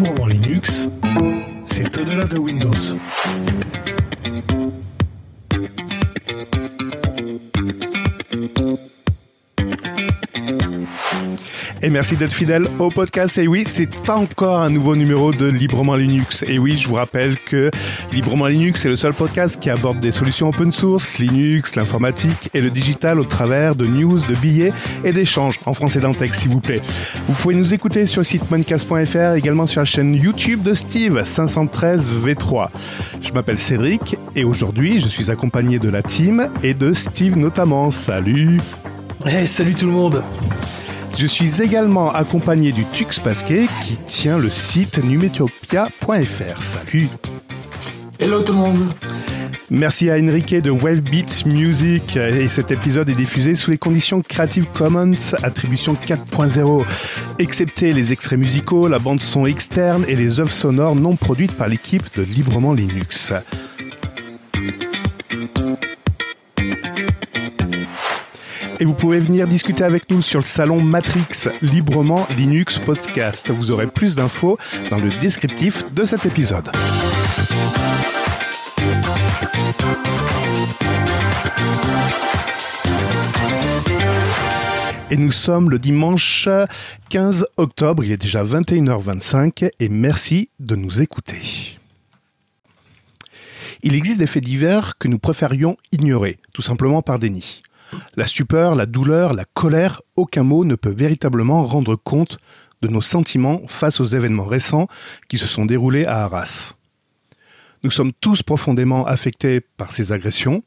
librement Linux, c'est au-delà de Windows. Merci d'être fidèle au podcast. Et oui, c'est encore un nouveau numéro de Librement Linux. Et oui, je vous rappelle que Librement Linux est le seul podcast qui aborde des solutions open source, Linux, l'informatique et le digital au travers de news, de billets et d'échanges en français dans texte, s'il vous plaît. Vous pouvez nous écouter sur le site moncast.fr, également sur la chaîne YouTube de Steve 513 V3. Je m'appelle Cédric et aujourd'hui, je suis accompagné de la team et de Steve notamment. Salut. Hey, salut tout le monde. Je suis également accompagné du Tux Pasquet qui tient le site numetopia.fr. Salut Hello tout le monde Merci à Enrique de Wave Beats Music et cet épisode est diffusé sous les conditions Creative Commons attribution 4.0, excepté les extraits musicaux, la bande son externe et les œuvres sonores non produites par l'équipe de Librement Linux. Et vous pouvez venir discuter avec nous sur le salon Matrix Librement Linux Podcast. Vous aurez plus d'infos dans le descriptif de cet épisode. Et nous sommes le dimanche 15 octobre, il est déjà 21h25 et merci de nous écouter. Il existe des faits divers que nous préférions ignorer, tout simplement par déni. La stupeur, la douleur, la colère, aucun mot ne peut véritablement rendre compte de nos sentiments face aux événements récents qui se sont déroulés à Arras. Nous sommes tous profondément affectés par ces agressions.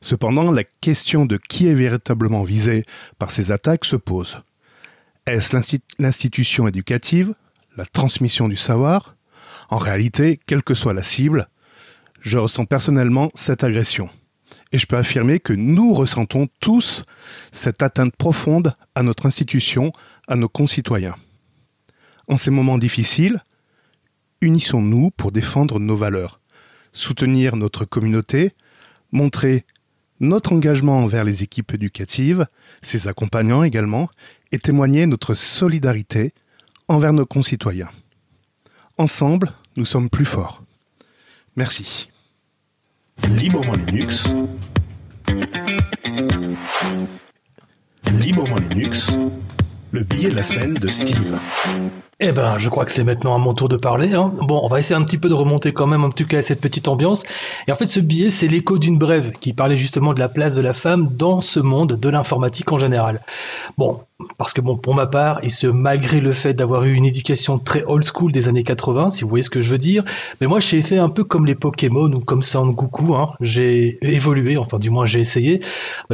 Cependant, la question de qui est véritablement visé par ces attaques se pose. Est-ce l'institution éducative, la transmission du savoir? En réalité, quelle que soit la cible, je ressens personnellement cette agression. Et je peux affirmer que nous ressentons tous cette atteinte profonde à notre institution, à nos concitoyens. En ces moments difficiles, unissons-nous pour défendre nos valeurs, soutenir notre communauté, montrer notre engagement envers les équipes éducatives, ses accompagnants également, et témoigner notre solidarité envers nos concitoyens. Ensemble, nous sommes plus forts. Merci librement Linux. Librement Linux, le billet de la semaine de Steve. Eh ben, je crois que c'est maintenant à mon tour de parler. Hein. Bon, on va essayer un petit peu de remonter quand même, en tout cas, à cette petite ambiance. Et en fait, ce billet, c'est l'écho d'une brève qui parlait justement de la place de la femme dans ce monde de l'informatique en général. Bon, parce que bon, pour ma part, et ce malgré le fait d'avoir eu une éducation très old school des années 80, si vous voyez ce que je veux dire, mais moi j'ai fait un peu comme les Pokémon ou comme Sangoku, hein. j'ai évolué, enfin du moins j'ai essayé.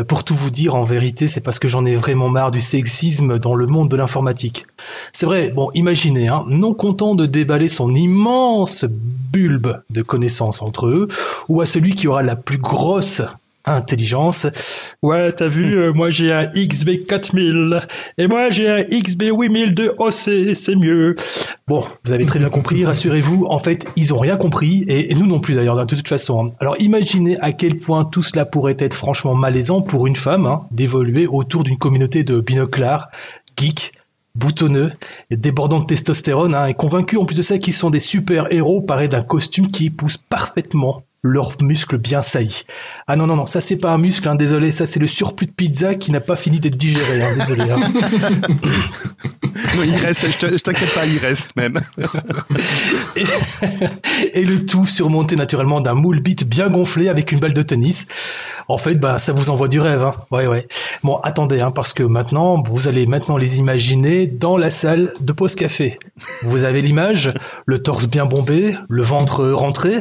pour tout vous dire, en vérité, c'est parce que j'en ai vraiment marre du sexisme dans le monde de l'informatique. C'est vrai, bon, imaginez, hein, non content de déballer son immense bulbe de connaissances entre eux, ou à celui qui aura la plus grosse intelligence. Ouais, t'as vu, euh, moi j'ai un XB4000 et moi j'ai un XB8000 de OC, c'est mieux. Bon, vous avez très bien compris, rassurez-vous, en fait, ils ont rien compris et, nous non plus d'ailleurs, de toute façon. Alors imaginez à quel point tout cela pourrait être franchement malaisant pour une femme hein, d'évoluer autour d'une communauté de binoclars, geeks, boutonneux et débordant de testostérone hein, et convaincus en plus de ça qu'ils sont des super héros parés d'un costume qui épouse parfaitement leurs muscles bien saillis. Ah non, non, non, ça c'est pas un muscle, hein, désolé, ça c'est le surplus de pizza qui n'a pas fini d'être digéré, hein, désolé. Hein. non, il reste, je t'inquiète pas, il reste même. et, le tout surmonté naturellement d'un moule bit bien gonflé avec une balle de tennis. En fait, bah, ça vous envoie du rêve. Hein. Ouais, ouais. Bon, attendez, hein, parce que maintenant, vous allez maintenant les imaginer dans la salle de pause café. Vous avez l'image, le torse bien bombé, le ventre rentré.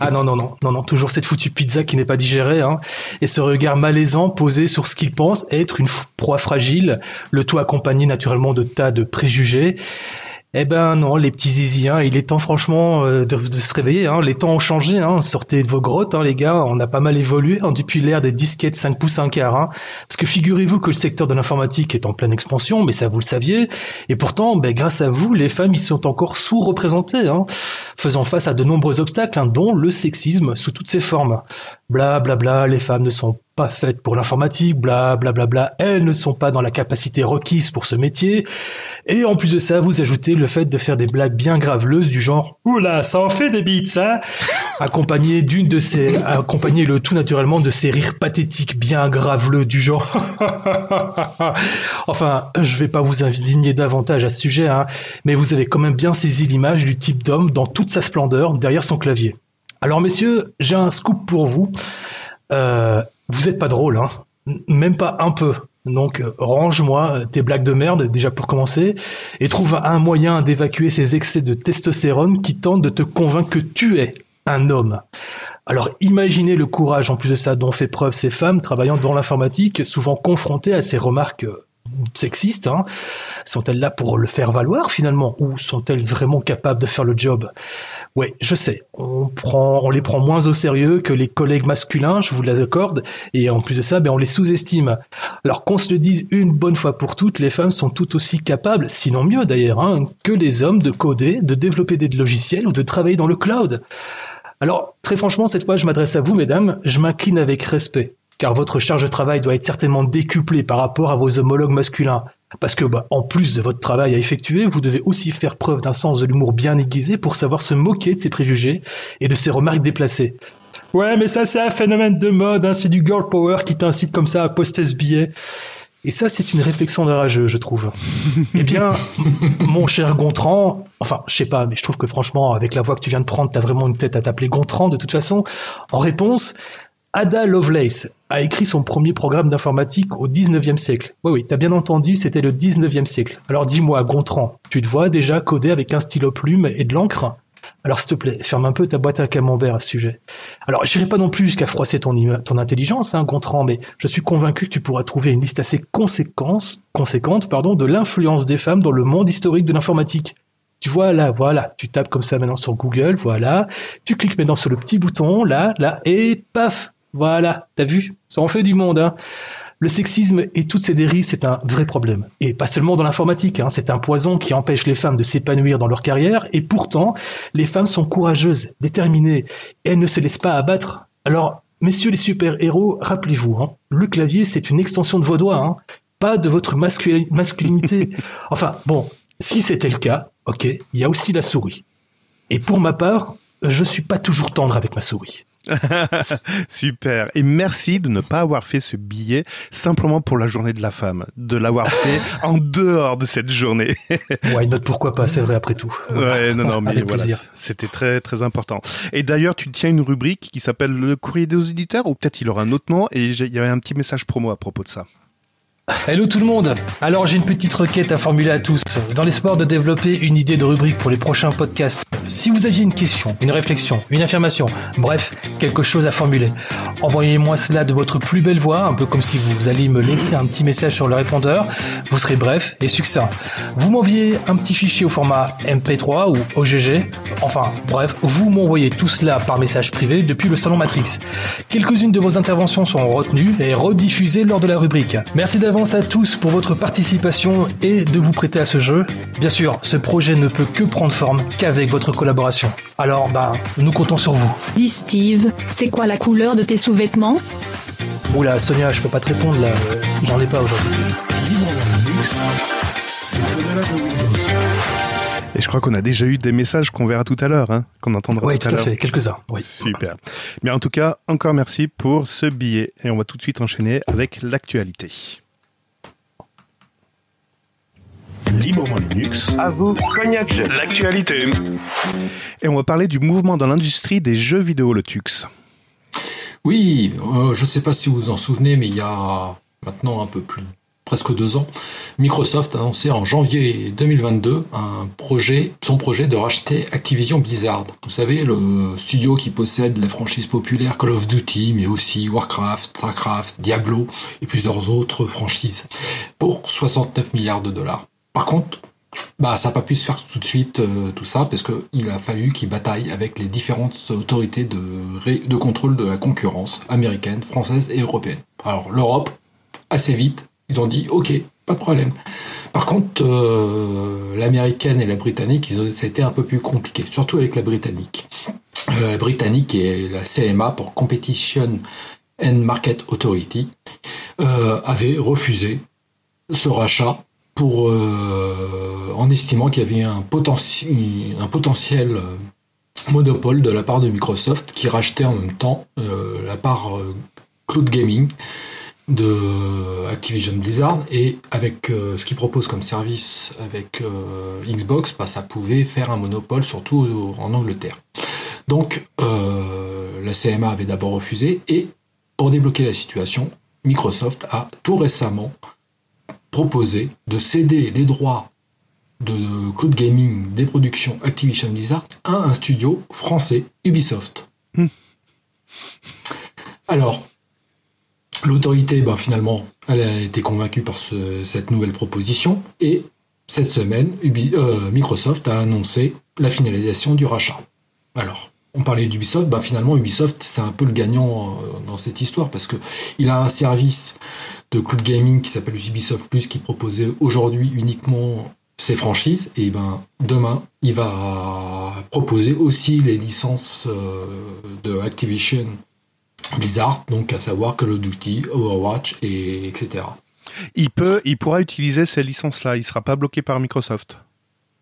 Ah non, non, non non, non, toujours cette foutue pizza qui n'est pas digérée, hein. et ce regard malaisant posé sur ce qu'il pense être une proie fragile, le tout accompagné naturellement de tas de préjugés. Eh ben non, les petits zizi, hein, il est temps franchement euh, de, se réveiller. Hein. Les temps ont changé. Hein. Sortez de vos grottes, hein, les gars. On a pas mal évolué hein, depuis l'ère des disquettes 5 pouces 1 quart. Parce que figurez-vous que le secteur de l'informatique est en pleine expansion, mais ça vous le saviez. Et pourtant, ben, grâce à vous, les femmes, ils sont encore sous-représentées, faisant face à de nombreux obstacles, dont le sexisme sous toutes ses formes. Bla bla bla, les femmes ne sont pas faites pour l'informatique, bla bla bla bla, elles ne sont pas dans la capacité requise pour ce métier, et en plus de ça, vous ajoutez le fait de faire des blagues bien graveleuses du genre « Oula, ça en fait des bits, ça !» accompagné d'une de ces, accompagné le tout naturellement de ces rires pathétiques bien graveleux du genre Enfin, je vais pas vous indigner davantage à ce sujet, hein, mais vous avez quand même bien saisi l'image du type d'homme dans toute sa splendeur derrière son clavier. Alors messieurs, j'ai un scoop pour vous. Euh, vous êtes pas drôle, hein Même pas un peu. Donc euh, range-moi tes blagues de merde déjà pour commencer et trouve un moyen d'évacuer ces excès de testostérone qui tentent de te convaincre que tu es un homme. Alors imaginez le courage en plus de ça dont fait preuve ces femmes travaillant dans l'informatique, souvent confrontées à ces remarques euh, sexistes. Hein. Sont-elles là pour le faire valoir finalement? Ou sont-elles vraiment capables de faire le job? Oui, je sais. On les prend moins au sérieux que les collègues masculins, je vous l'accorde, et en plus de ça, ben, on les sous-estime. Alors qu'on se le dise une bonne fois pour toutes, les femmes sont tout aussi capables, sinon mieux d'ailleurs, hein, que les hommes de coder, de développer des logiciels ou de travailler dans le cloud. Alors, très franchement, cette fois, je m'adresse à vous, mesdames, je m'incline avec respect, car votre charge de travail doit être certainement décuplée par rapport à vos homologues masculins. Parce que, bah, en plus de votre travail à effectuer, vous devez aussi faire preuve d'un sens de l'humour bien aiguisé pour savoir se moquer de ses préjugés et de ses remarques déplacées. Ouais, mais ça, c'est un phénomène de mode, hein, c'est du girl power qui t'incite comme ça à poster ce billet. Et ça, c'est une réflexion de rageux, je trouve. eh bien, mon cher Gontran, enfin, je sais pas, mais je trouve que franchement, avec la voix que tu viens de prendre, t'as vraiment une tête à t'appeler Gontran, de toute façon. En réponse, Ada Lovelace a écrit son premier programme d'informatique au 19e siècle. Oui, oui, t'as bien entendu, c'était le 19e siècle. Alors dis-moi, Gontran, tu te vois déjà coder avec un stylo plume et de l'encre? Alors s'il te plaît, ferme un peu ta boîte à camembert à ce sujet. Alors j'irai pas non plus jusqu'à froisser ton, ton intelligence, hein, Gontran, mais je suis convaincu que tu pourras trouver une liste assez conséquente, conséquente pardon, de l'influence des femmes dans le monde historique de l'informatique. Tu vois là, voilà, tu tapes comme ça maintenant sur Google, voilà, tu cliques maintenant sur le petit bouton, là, là, et paf, voilà, t'as vu? Ça en fait du monde. Hein. Le sexisme et toutes ses dérives, c'est un vrai problème. Et pas seulement dans l'informatique, hein. c'est un poison qui empêche les femmes de s'épanouir dans leur carrière, et pourtant, les femmes sont courageuses, déterminées, et elles ne se laissent pas abattre. Alors, messieurs les super-héros, rappelez-vous, hein, le clavier, c'est une extension de vos doigts, pas de votre masculinité. enfin, bon, si c'était le cas, ok, il y a aussi la souris. Et pour ma part, je suis pas toujours tendre avec ma souris. Super. Et merci de ne pas avoir fait ce billet simplement pour la journée de la femme, de l'avoir fait en dehors de cette journée. ouais, note pourquoi pas, c'est vrai après tout. Ouais, non, non, mais voilà, c'était très, très important. Et d'ailleurs, tu tiens une rubrique qui s'appelle le courrier des auditeurs, ou peut-être il aura un autre nom, et il y avait un petit message promo à propos de ça. Hello tout le monde Alors j'ai une petite requête à formuler à tous, dans l'espoir de développer une idée de rubrique pour les prochains podcasts. Si vous aviez une question, une réflexion, une affirmation, bref, quelque chose à formuler, envoyez-moi cela de votre plus belle voix, un peu comme si vous alliez me laisser un petit message sur le répondeur. Vous serez bref et succinct. Vous m'envoyez un petit fichier au format MP3 ou OGG. Enfin, bref, vous m'envoyez tout cela par message privé depuis le salon Matrix. Quelques-unes de vos interventions seront retenues et rediffusées lors de la rubrique. Merci d'avoir à tous pour votre participation et de vous prêter à ce jeu. Bien sûr, ce projet ne peut que prendre forme qu'avec votre collaboration. Alors, bah, nous comptons sur vous. Dis Steve, c'est quoi la couleur de tes sous-vêtements? Oula, Sonia, je peux pas te répondre là, j'en ai pas aujourd'hui. Et je crois qu'on a déjà eu des messages qu'on verra tout à l'heure, hein, qu'on entendra tout, à l'heure. Oui, tout à fait, quelques-uns. Oui. Super. Mais en tout cas, encore merci pour ce billet. Et on va tout de suite enchaîner avec l'actualité. Librement Linux. À vous, Cognac L'actualité. Et on va parler du mouvement dans l'industrie des jeux vidéo, le TUX. Oui, euh, je ne sais pas si vous vous en souvenez, mais il y a maintenant un peu plus presque deux ans, Microsoft a annoncé en janvier 2022 un projet, son projet de racheter Activision Blizzard. Vous savez, le studio qui possède la franchise populaire Call of Duty, mais aussi Warcraft, Starcraft, Diablo et plusieurs autres franchises, pour 69 milliards de dollars. Par contre, bah, ça n'a pas pu se faire tout de suite, euh, tout ça, parce qu'il a fallu qu'il bataille avec les différentes autorités de, contrôle de la concurrence américaine, française et européenne. Alors, l'Europe, assez vite, ils ont dit OK, pas de problème. Par contre, euh, l'américaine et la britannique, ça a été un peu plus compliqué, surtout avec la britannique. Euh, la britannique est la CMA pour Competition and Market Authority, avait refusé ce rachat pour, en estimant qu'il y avait un, potentiel monopole de la part de Microsoft qui rachetait en même temps la part cloud gaming de Activision Blizzard et avec euh, ce qu'ils proposent comme service avec euh, Xbox, bah, ça pouvait faire un monopole surtout en Angleterre. Donc euh, la CMA avait d'abord refusé et pour débloquer la situation, Microsoft a tout récemment proposé de céder les droits de cloud gaming des productions Activision Blizzard à un studio français, Ubisoft. Hmm. Alors, L'autorité, ben, finalement, elle a été convaincue par cette nouvelle proposition et cette semaine, euh, Microsoft a annoncé la finalisation du rachat. Alors, on parlait d'Ubisoft, ben, finalement Ubisoft c'est un peu le gagnant euh, dans cette histoire parce que il a un service de cloud gaming qui s'appelle Ubisoft Plus qui proposait aujourd'hui uniquement ses franchises et ben demain il va proposer aussi les licences euh, de Activision Blizzard, donc à savoir Call of Duty, Overwatch, et etc. Il peut, il pourra utiliser ces licences-là. Il sera pas bloqué par Microsoft.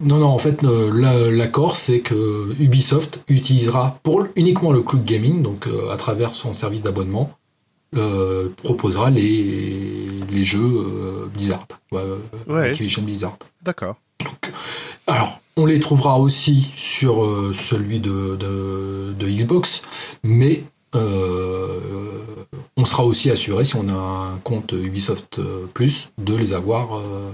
Non, non, en fait, l'accord, c'est que Ubisoft utilisera pour uniquement le cloud gaming, donc euh, à travers son service d'abonnement, euh, proposera les, les jeux Blizzard, Activision Blizzard. D'accord. Alors, on les trouvera aussi sur celui de, de, Xbox, mais euh, on sera aussi assuré, si on a un compte Ubisoft Plus, de les avoir euh,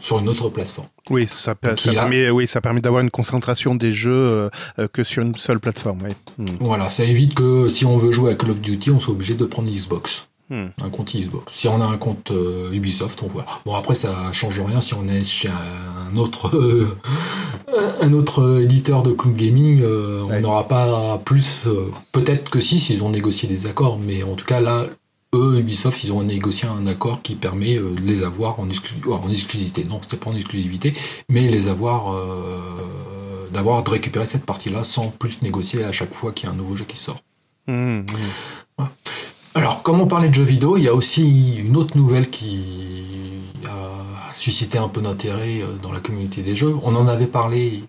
sur une autre plateforme. Oui, ça, permet, oui, ça permet d'avoir une concentration des jeux euh, que sur une seule plateforme. Hmm. Voilà, ça évite que si on veut jouer à Call of Duty, on soit obligé de prendre Xbox. Hmm. Un compte Xbox. Si on a un compte euh, Ubisoft, on voit. Bon après ça change rien si on est chez un autre euh, un autre éditeur de cloud gaming, euh, on n'aura pas plus. Peut-être que si, s'ils ont négocié des accords, mais en tout cas là, eux Ubisoft, ils ont négocié un accord qui permet de les avoir en, en exclusivité. Non, c'est pas en exclusivité, mais les avoir d'avoir de récupérer cette partie-là sans plus négocier à chaque fois qu'il y a un nouveau jeu qui sort. Hmm, hmm. Alors, comme on parlait de jeux vidéo, il y a aussi une autre nouvelle qui a suscité un peu d'intérêt euh, dans la communauté des jeux. On en avait parlé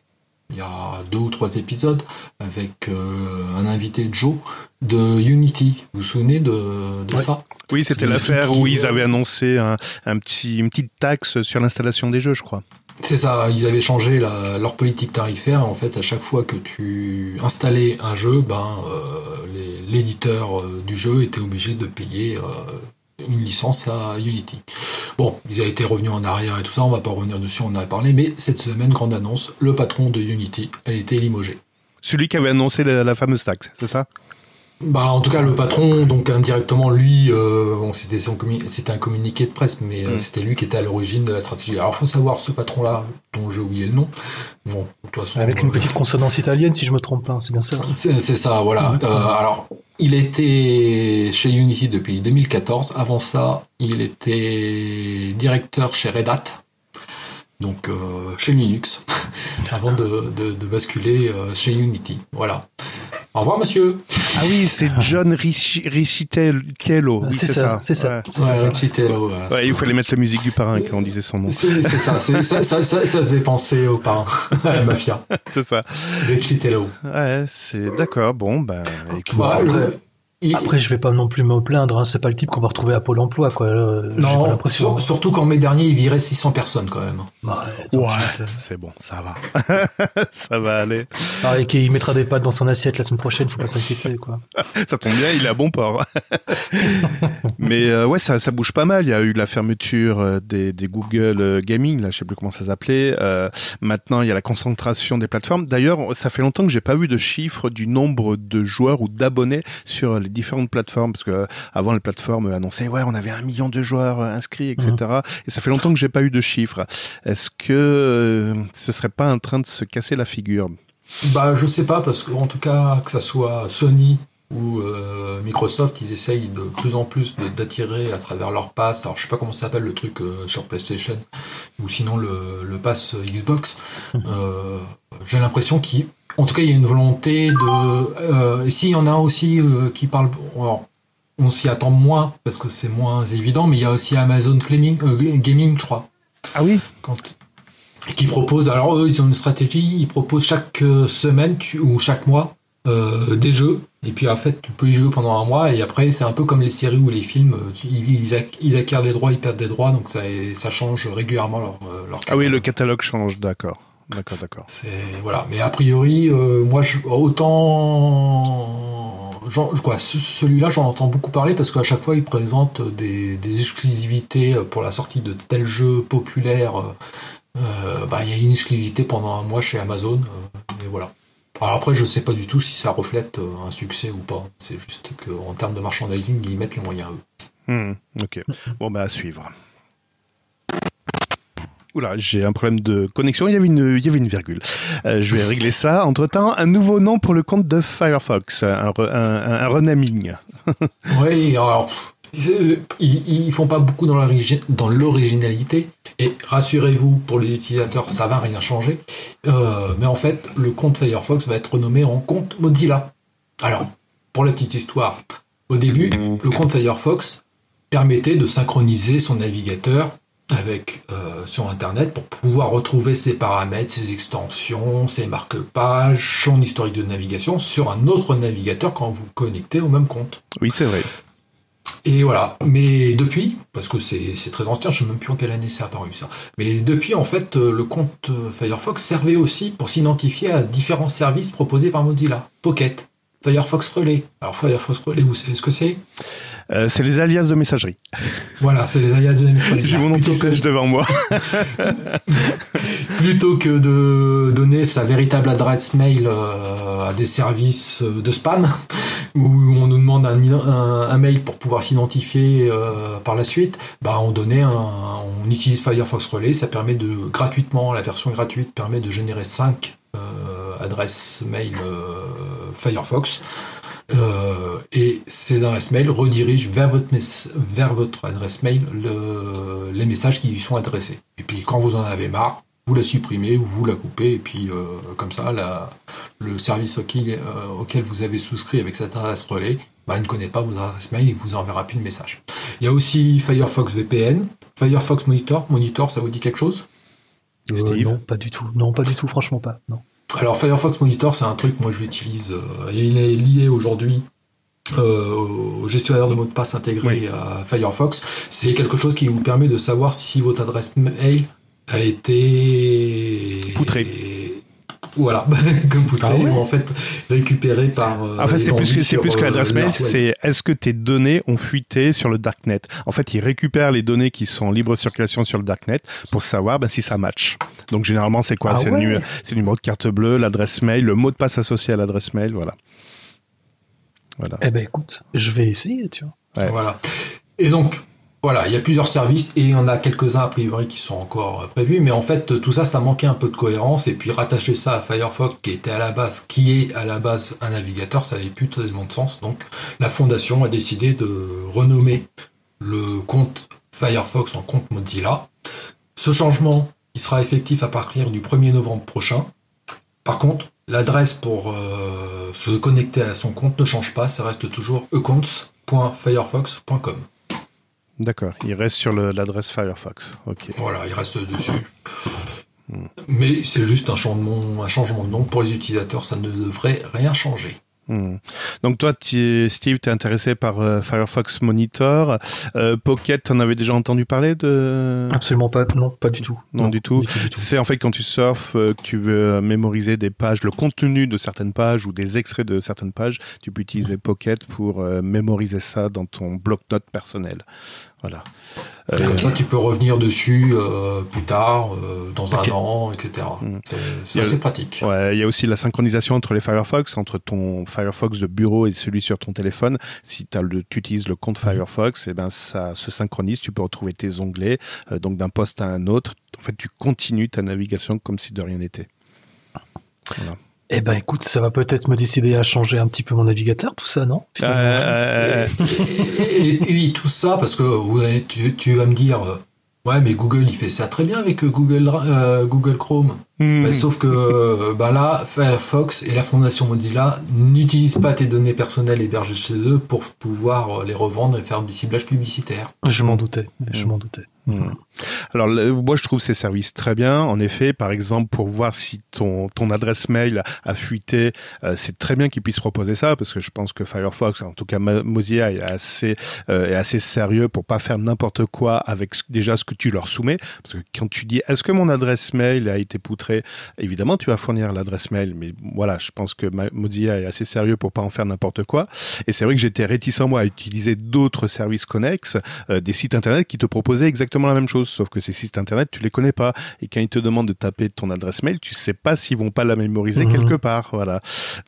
il y a deux ou trois épisodes avec euh, un invité Joe de Unity. Vous vous souvenez de, ça? Oui, c'était l'affaire où ils avaient annoncé un, petit, une petite taxe sur l'installation des jeux, je crois. C'est ça, ils avaient changé leur politique tarifaire. En fait, à chaque fois que tu installais un jeu, ben, euh, l'éditeur euh, du jeu était obligé de payer euh, une licence à Unity. Bon, ils ont été revenus en arrière et tout ça, on va pas revenir dessus, on en a parlé, mais cette semaine, grande annonce, le patron de Unity a été limogé. Celui qui avait annoncé la fameuse taxe, c'est ça? Bah, en tout cas, le patron, donc indirectement, lui, euh, bon, c'était, c'était un communiqué de presse, mais euh, mm. c'était lui qui était à l'origine de la stratégie. Alors, faut savoir, ce patron-là, dont j'ai oublié le nom, bon, de toute façon. Avec une petite consonance italienne, si je me trompe pas, c'est bien ça C'est, ça, voilà. Euh, alors, il était chez Unity depuis 2014. Avant ça, il était directeur chez Red Hat, donc chez Linux, avant de, de, de basculer chez Unity. Voilà. Au revoir, monsieur. Ah oui, c'est John Richitello. Oui, c'est ça. C'est ça. Ouais, il fallait mettre la musique du parrain quand on disait son nom. C'est ça. Ça, ça, ça, ça, faisait penser au parrain, à la mafia. C'est ça. Richitello. Ouais, c'est d'accord. Bon, ben, après, je vais pas non plus me plaindre, hein. c'est pas le type qu'on va retrouver à Pôle emploi, quoi. non, surtout qu'en mai dernier, il virait 600 personnes quand même. Bah, ouais, c'est bon, ça va. ça va aller. Ah, et qu'il mettra des pâtes dans son assiette la semaine prochaine, faut pas s'inquiéter, quoi. ça tombe bien, il a bon port. Mais euh, ouais, ça, ça bouge pas mal. Il y a eu la fermeture euh, des, des Google euh, Gaming, là, je sais plus comment ça s'appelait. Euh, maintenant, il y a la concentration des plateformes. D'ailleurs, ça fait longtemps que j'ai pas vu de chiffres du nombre de joueurs ou d'abonnés sur différentes plateformes, parce que euh, avant les plateformes annonçaient ouais on avait un million de joueurs euh, inscrits, etc. Mhm. Et ça fait longtemps que j'ai pas eu de chiffres. Est-ce que euh, ce serait pas en train de se casser la figure? Bah je sais pas parce qu'en tout cas que ça soit Sony ou Microsoft, ils essayent de plus en plus d'attirer à travers leur pass. Alors je sais pas comment ça s'appelle le truc sur PlayStation ou sinon le, le pass Xbox. Mhm. J'ai l'impression qu'ils en tout cas, il y a une volonté de. Euh, s'il y en a aussi euh, qui parlent. on s'y attend moins parce que c'est moins évident, mais il y a aussi Amazon Gaming, euh, Gaming je crois. Ah oui? Quand, qui propose, alors eux, ils ont une stratégie, ils proposent chaque euh, semaine tu- ou chaque mois euh, des jeux, et puis en fait, tu peux y jouer pendant un mois, et après, c'est un peu comme les séries ou les films, ils, ils ac- ils acquièrent des droits, ils perdent des droits, donc ça, ça change régulièrement leur, euh, leur Ah oui, catalogue. le catalogue change, d'accord. D'accord, d'accord. Voilà, mais a priori, euh, moi, je, autant, celui-là, j'en entends beaucoup parler parce qu'à chaque fois, il présente des, des exclusivités pour la sortie de tel jeu populaire. euh, euh, bah, il y a une exclusivité pendant un mois chez Amazon, mais voilà. Alors après, je sais pas du tout si ça reflète euh, un succès ou pas. C'est juste qu'en termes de merchandising, ils mettent les moyens eux. Hmm, ok. Bon, bah, à suivre. Oula, j'ai un problème de connexion. Il y avait une, il y avait une virgule. Euh, je vais régler ça. Entre-temps, un nouveau nom pour le compte de Firefox. Un, un, un- renaming. Oui, alors, ils, ils font pas beaucoup dans l'origi- dans l'originalité. Et rassurez-vous, pour les utilisateurs, ça va rien changer. Euh, mais en fait, le compte Firefox va être renommé en compte Mozilla. Alors, pour la petite histoire, au début, le compte Firefox permettait de synchroniser son navigateur avec euh, sur Internet pour pouvoir retrouver ses paramètres, ses extensions, ses marque-pages, son historique de navigation sur un autre navigateur quand vous connectez au même compte. Oui, c'est vrai. Et voilà. Mais depuis, parce que c'est très ancien, je ne sais même plus en quelle année c'est apparu ça. Mais depuis, en fait, euh, le compte euh, Firefox servait aussi pour s'identifier à différents services proposés par Mozilla. Pocket, Firefox Relay. Alors Firefox Relay, vous savez ce que c'est? Euh, c'est les alias de messagerie. Voilà, c'est les alias de messagerie. J'ai mon Plutôt que- anti-sèche devant moi. plutôt que de donner sa véritable adresse mail euh, à des services euh, de spam, où on nous demande un, un- un mail pour pouvoir s'identifier euh, par la suite, bah on donnait un, on utilise Firefox Relay, ça permet de gratuitement, la version gratuite permet de générer 5 adresses mail Firefox. Euh, et ces adresses mail redirigent vers votre, mes- vers votre adresse mail le- les messages qui lui sont adressés. Et puis quand vous en avez marre, vous la supprimez ou vous la coupez, et puis euh, comme ça, la- le service auquel, euh, auquel vous avez souscrit avec cette adresse relais bah, il ne connaît pas votre adresse mail et vous enverra plus de message. Il y a aussi Firefox VPN, Firefox Monitor. Monitor, ça vous dit quelque chose? Euh, Steve? non, pas du tout. Non, pas du tout, franchement pas. Non. Alors Firefox Monitor, c'est un truc, moi je l'utilise, euh, et il est lié aujourd'hui euh, au gestionnaire de mots de passe intégré à Firefox. C'est quelque chose qui vous permet de savoir si votre adresse mail a été... Poutrée. Voilà, comme poutré, Ah ouais ou en fait récupéré par... euh, En fait, c'est plus que, c'est plus que euh, l'adresse mail, c'est est-ce que tes données ont fuité sur le darknet? En fait, ils récupèrent les données qui sont en libre circulation sur le darknet pour savoir ben, si ça match. Donc, généralement, c'est quoi? Ah C'est ouais. le, nu- c'est le numéro de carte bleue, l'adresse mail, le mot de passe associé à l'adresse mail, voilà. Voilà. Eh ben écoute, je vais essayer, tu vois. Ouais. Voilà. Et donc, voilà, il y a plusieurs services et il y en a quelques-uns a priori qui sont encore euh, prévus, mais en fait, tout ça, ça manquait un peu de cohérence et puis rattacher ça à Firefox qui était à la base, qui est à la base un navigateur, ça n'avait plus tellement de sens. Donc, la fondation a décidé de renommer le compte Firefox en compte Mozilla. Ce changement, il sera effectif à partir du 1er novembre prochain. Par contre, l'adresse pour euh, se connecter à son compte ne change pas, ça reste toujours accounts.firefox.com. D'accord. Il reste sur l'adresse Firefox. Ok. Voilà, il reste dessus. Mais c'est juste un changement, un changement de nom pour les utilisateurs, ça ne devrait rien changer. Hmm. Donc toi, tu- Steve, t'es intéressé par euh, Firefox Monitor. Euh, Pocket, t'en avais déjà entendu parler de? Absolument pas. Non, pas du tout. Non, du tout. C'est en fait quand tu surfes, euh, que tu veux mémoriser des pages, le contenu de certaines pages ou des extraits de certaines pages, tu peux utiliser Pocket pour mémoriser ça dans ton bloc-notes personnel. Voilà. Euh, Comme ça, tu peux revenir dessus euh, plus tard, euh, dans un an, etc. Mm. C'est- assez pratique. Ouais, il y a aussi la synchronisation entre les Firefox, entre ton Firefox de bureau et celui sur ton téléphone. Si le, tu utilises le compte Firefox, et ben ça se synchronise. Tu peux retrouver tes onglets, euh, donc d'un poste à un autre. En fait, tu continues ta navigation comme si de rien n'était. Eh ben écoute, ça va peut-être me décider à changer un petit peu mon navigateur, tout ça, non? Euh, Et, tout ça, parce que vous avez- tu, tu vas me dire, euh, ouais, mais Google, il fait ça très bien avec euh, Google, euh, Google Chrome. Hmm. Bah, sauf que euh, bah là, Firefox et la fondation Mozilla n'utilisent pas tes données personnelles hébergées chez eux pour pouvoir euh, les revendre et faire du ciblage publicitaire. Je m'en doutais, je m'en doutais. Hmm. Alors moi je trouve ces services très bien. En effet, par exemple pour voir si ton ton adresse mail a fuité, euh, c'est très bien qu'ils puissent proposer ça parce que je pense que Firefox, en tout cas Mozilla est assez euh, est assez sérieux pour pas faire n'importe quoi avec déjà ce que tu leur soumets. Parce que quand tu dis est-ce que mon adresse mail a été poutrée, évidemment tu vas fournir l'adresse mail, mais voilà, je pense que Mozilla est assez sérieux pour pas en faire n'importe quoi. Et c'est vrai que j'étais réticent moi à utiliser d'autres services connexes, euh, des sites internet qui te proposaient exactement la même chose, sauf que ces sites internet, tu les connais pas. Et quand ils te demandent de taper ton adresse mail, tu sais pas s'ils vont pas la mémoriser mhm. quelque part. Voilà.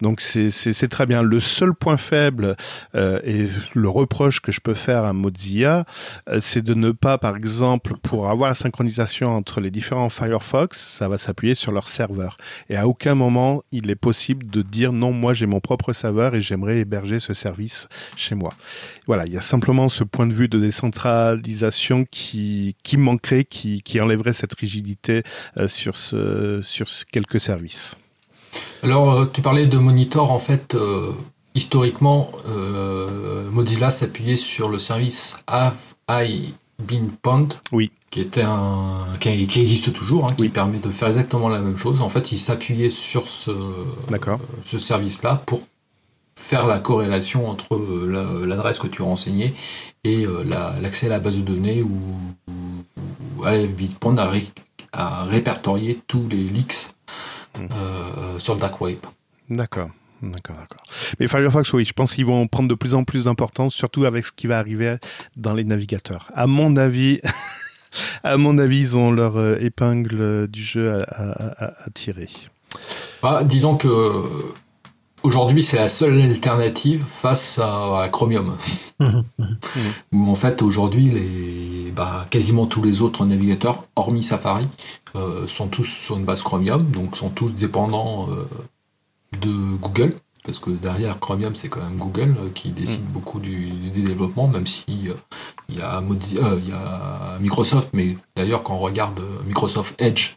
Donc c'est très bien. Le seul point faible euh, et le reproche que je peux faire à Mozilla, euh, c'est de ne pas, par exemple, pour avoir la synchronisation entre les différents Firefox, ça va s'appuyer sur leur serveur. Et à aucun moment, il est possible de dire non, moi j'ai mon propre serveur et j'aimerais héberger ce service chez moi. Voilà, il y a simplement ce point de vue de décentralisation qui qui, manquerait, qui, enlèverait cette rigidité euh, sur, ce, sur quelques services. Alors, euh, tu parlais de monitor, en fait, euh, historiquement, Mozilla s'appuyait sur le service Have I Been Pwned? Oui. Qui, était un, qui, existe toujours, hein, qui permet de faire exactement la même chose. En fait, il s'appuyait sur ce, ce service-là pour faire la corrélation entre l'adresse que tu renseignais et euh, l'accès à la base de données où, où AFB a, ré, a, répertorié tous les leaks mmh. euh, sur le dark web. D'accord. D'accord, d'accord. Mais Firefox, oui, je pense qu'ils vont prendre de plus en plus d'importance, surtout avec ce qui va arriver dans les navigateurs. À mon avis, à mon avis, ils ont leur euh, épingle du jeu à, tirer. Bah, disons que Aujourd'hui, c'est la seule alternative face à, Chromium. Où en fait, aujourd'hui, les, bah, quasiment tous les autres navigateurs, hormis Safari, euh, sont tous sur une base Chromium, donc sont tous dépendants euh, de Google. Parce que derrière Chromium, c'est quand même Google euh, qui décide mhm. beaucoup du, développement, même si il y, a y a Microsoft, mais d'ailleurs, quand on regarde Microsoft Edge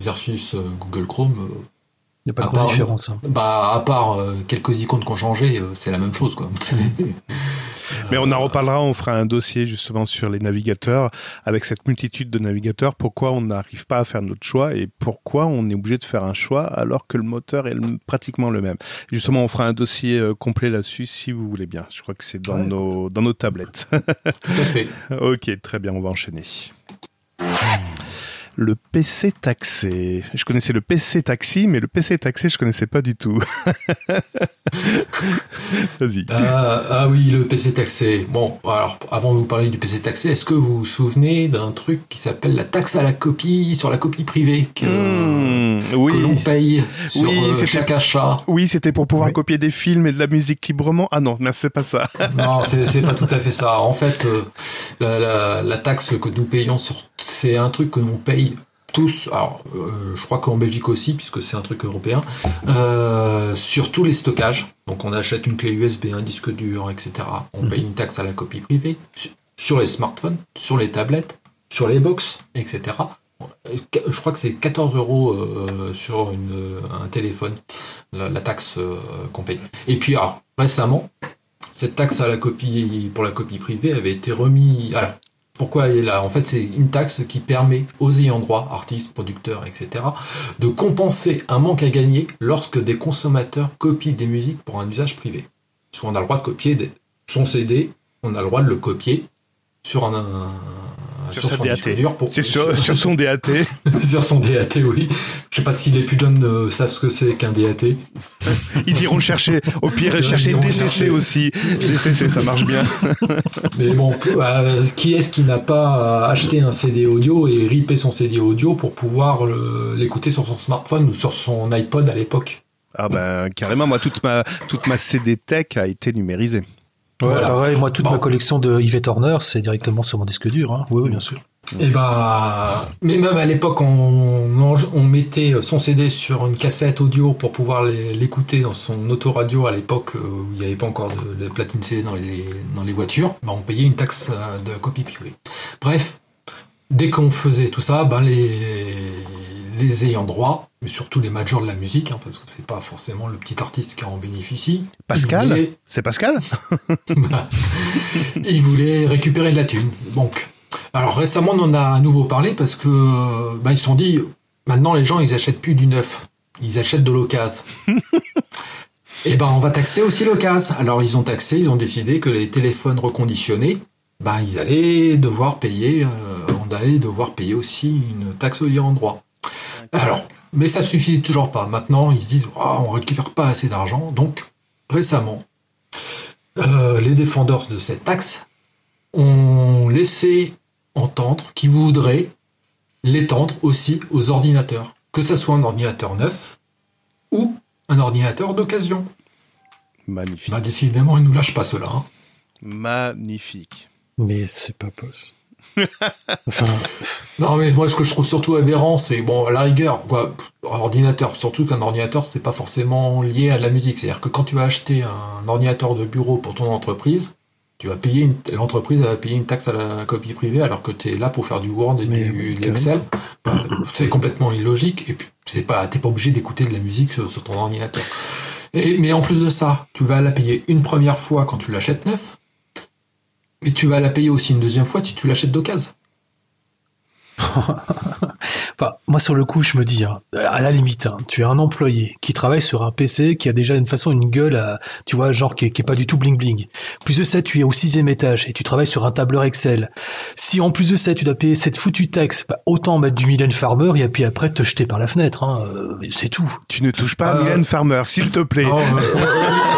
versus Google Chrome, il n'y a pas de différence. Hein. Bah, à part euh, quelques icônes qui ont changé, euh, c'est la même chose. Quoi. Mais on en reparlera, on fera un dossier justement sur les navigateurs, avec cette multitude de navigateurs, pourquoi on n'arrive pas à faire notre choix et pourquoi on est obligé de faire un choix alors que le moteur est pratiquement le même? Justement, on fera un dossier euh, complet là-dessus si vous voulez bien. Je crois que c'est dans, nos, dans nos tablettes. Tout à fait. ok, très bien, on va enchaîner le PC taxé. Je connaissais le PC taxi, mais le PC taxé, je connaissais pas du tout. Vas-y. Ah, ah, oui, le PC taxé. Bon, alors avant de vous parler du PC taxé, est-ce que vous vous souvenez d'un truc qui s'appelle la taxe à la copie sur la copie privée que, hmm, l'on paye sur euh, chaque achat Oui, c'était pour pouvoir copier des films et de la musique librement. Ah non, mais c'est pas ça. non, c'est pas tout à fait ça. En fait, euh, la, la taxe que nous payons, c'est un truc que l'on paye tous, alors euh, je crois qu'en Belgique aussi, puisque c'est un truc européen, euh, sur tous les stockages. Donc on achète une clé USB, un disque dur, etc. On paye une taxe à la copie privée sur les smartphones, sur les tablettes, sur les box, etc. Je crois que c'est 14 euros euh, sur un téléphone, la, taxe qu'on paye. Et puis récemment, cette taxe pour la copie privée avait été remise. Pourquoi elle est là? En fait, c'est une taxe qui permet aux ayants droit, artistes, producteurs, etc., de compenser un manque à gagner lorsque des consommateurs copient des musiques pour un usage privé. Parce qu'on a le droit de copier son CD, on a le droit de le copier sur un, sur, son DAT. C'est sur, son DAT. sur son DAT, oui. Je sais pas si les plus jeunes euh, savent ce que c'est qu'un DAT. Ils iront chercher, au pire, chercher DCC aussi. DCC, ça marche bien. Mais bon, euh, qui est-ce qui n'a pas acheté un CD audio et ripé son CD audio pour pouvoir l'écouter sur son smartphone ou sur son iPod à l'époque? Ah ben, carrément, moi, toute ma, toute ma CD Tech a été numérisée. Ouais, pareil, moi, toute ma collection de Yves Horner, c'est directement sur mon disque dur. Hein. Oui, oui, bien sûr. Et bah, mais même à l'époque, on, on, mettait son CD sur une cassette audio pour pouvoir l'écouter dans son autoradio à l'époque euh, où il n'y avait pas encore de, platine CD dans les, dans les voitures. Bah, on payait une taxe de copie privée. Bref, dès qu'on faisait tout ça, ben les, les ayants droit, mais surtout les majors de la musique, hein, parce que c'est pas forcément le petit artiste qui en bénéficie. Pascal C'est Pascal ils voulaient récupérer de la thune. Donc, alors récemment, on en a à nouveau parlé parce que bah, ils se sont dit, maintenant les gens, ils achètent plus du neuf, ils achètent de l'occasion. Et ben, on va taxer aussi l'occasion. Alors, ils ont taxé, ils ont décidé que les téléphones reconditionnés, ben, ils allaient devoir payer, euh, on allait devoir payer aussi une taxe au en droit. Alors, mais ça suffit toujours pas. Maintenant, ils se disent, Ah, on récupère pas assez d'argent. Donc, récemment, euh, les défendeurs de cette taxe ont laissé entendre qu'ils voudraient l'étendre aussi aux ordinateurs, que ce soit un ordinateur neuf ou un ordinateur d'occasion. Magnifique. Bah, décidément, ils nous lâchent pas cela. hein. Magnifique. Mais c'est pas possible. Non, mais moi, ce que je trouve surtout aberrant, c'est, bon, à la rigueur, quoi, ordinateur, surtout qu'un ordinateur, c'est pas forcément lié à la musique. C'est-à-dire que quand tu vas acheter un ordinateur de bureau pour ton entreprise, tu vas payer une, l'entreprise va payer une taxe à la copie privée alors que tu es là pour faire du Word et Mais du, oui, de l'Excel. Bah, c'est complètement illogique et puis c'est pas, t'es pas obligé d'écouter de la musique sur, sur ton ordinateur. Et, mais en plus de ça, tu vas la payer une première fois quand tu l'achètes neuf, mais tu vas la payer aussi une deuxième fois si tu l'achètes d'occasion. Enfin, moi, sur le coup, je me dis, hein, à la limite, hein, tu es un employé qui travaille sur un PC qui a déjà une façon, une gueule, à, tu vois, genre qui est, qui est pas du tout bling bling. Plus de ça, tu es au sixième étage et tu travailles sur un tableur Excel. Si en plus de ça, tu dois payer cette foutue taxe, bah, autant mettre du Mylène Farmer et puis après te jeter par la fenêtre. Hein, euh, c'est tout. Tu ne touches pas à Euh, Mylène Farmer, s'il te plaît. Euh,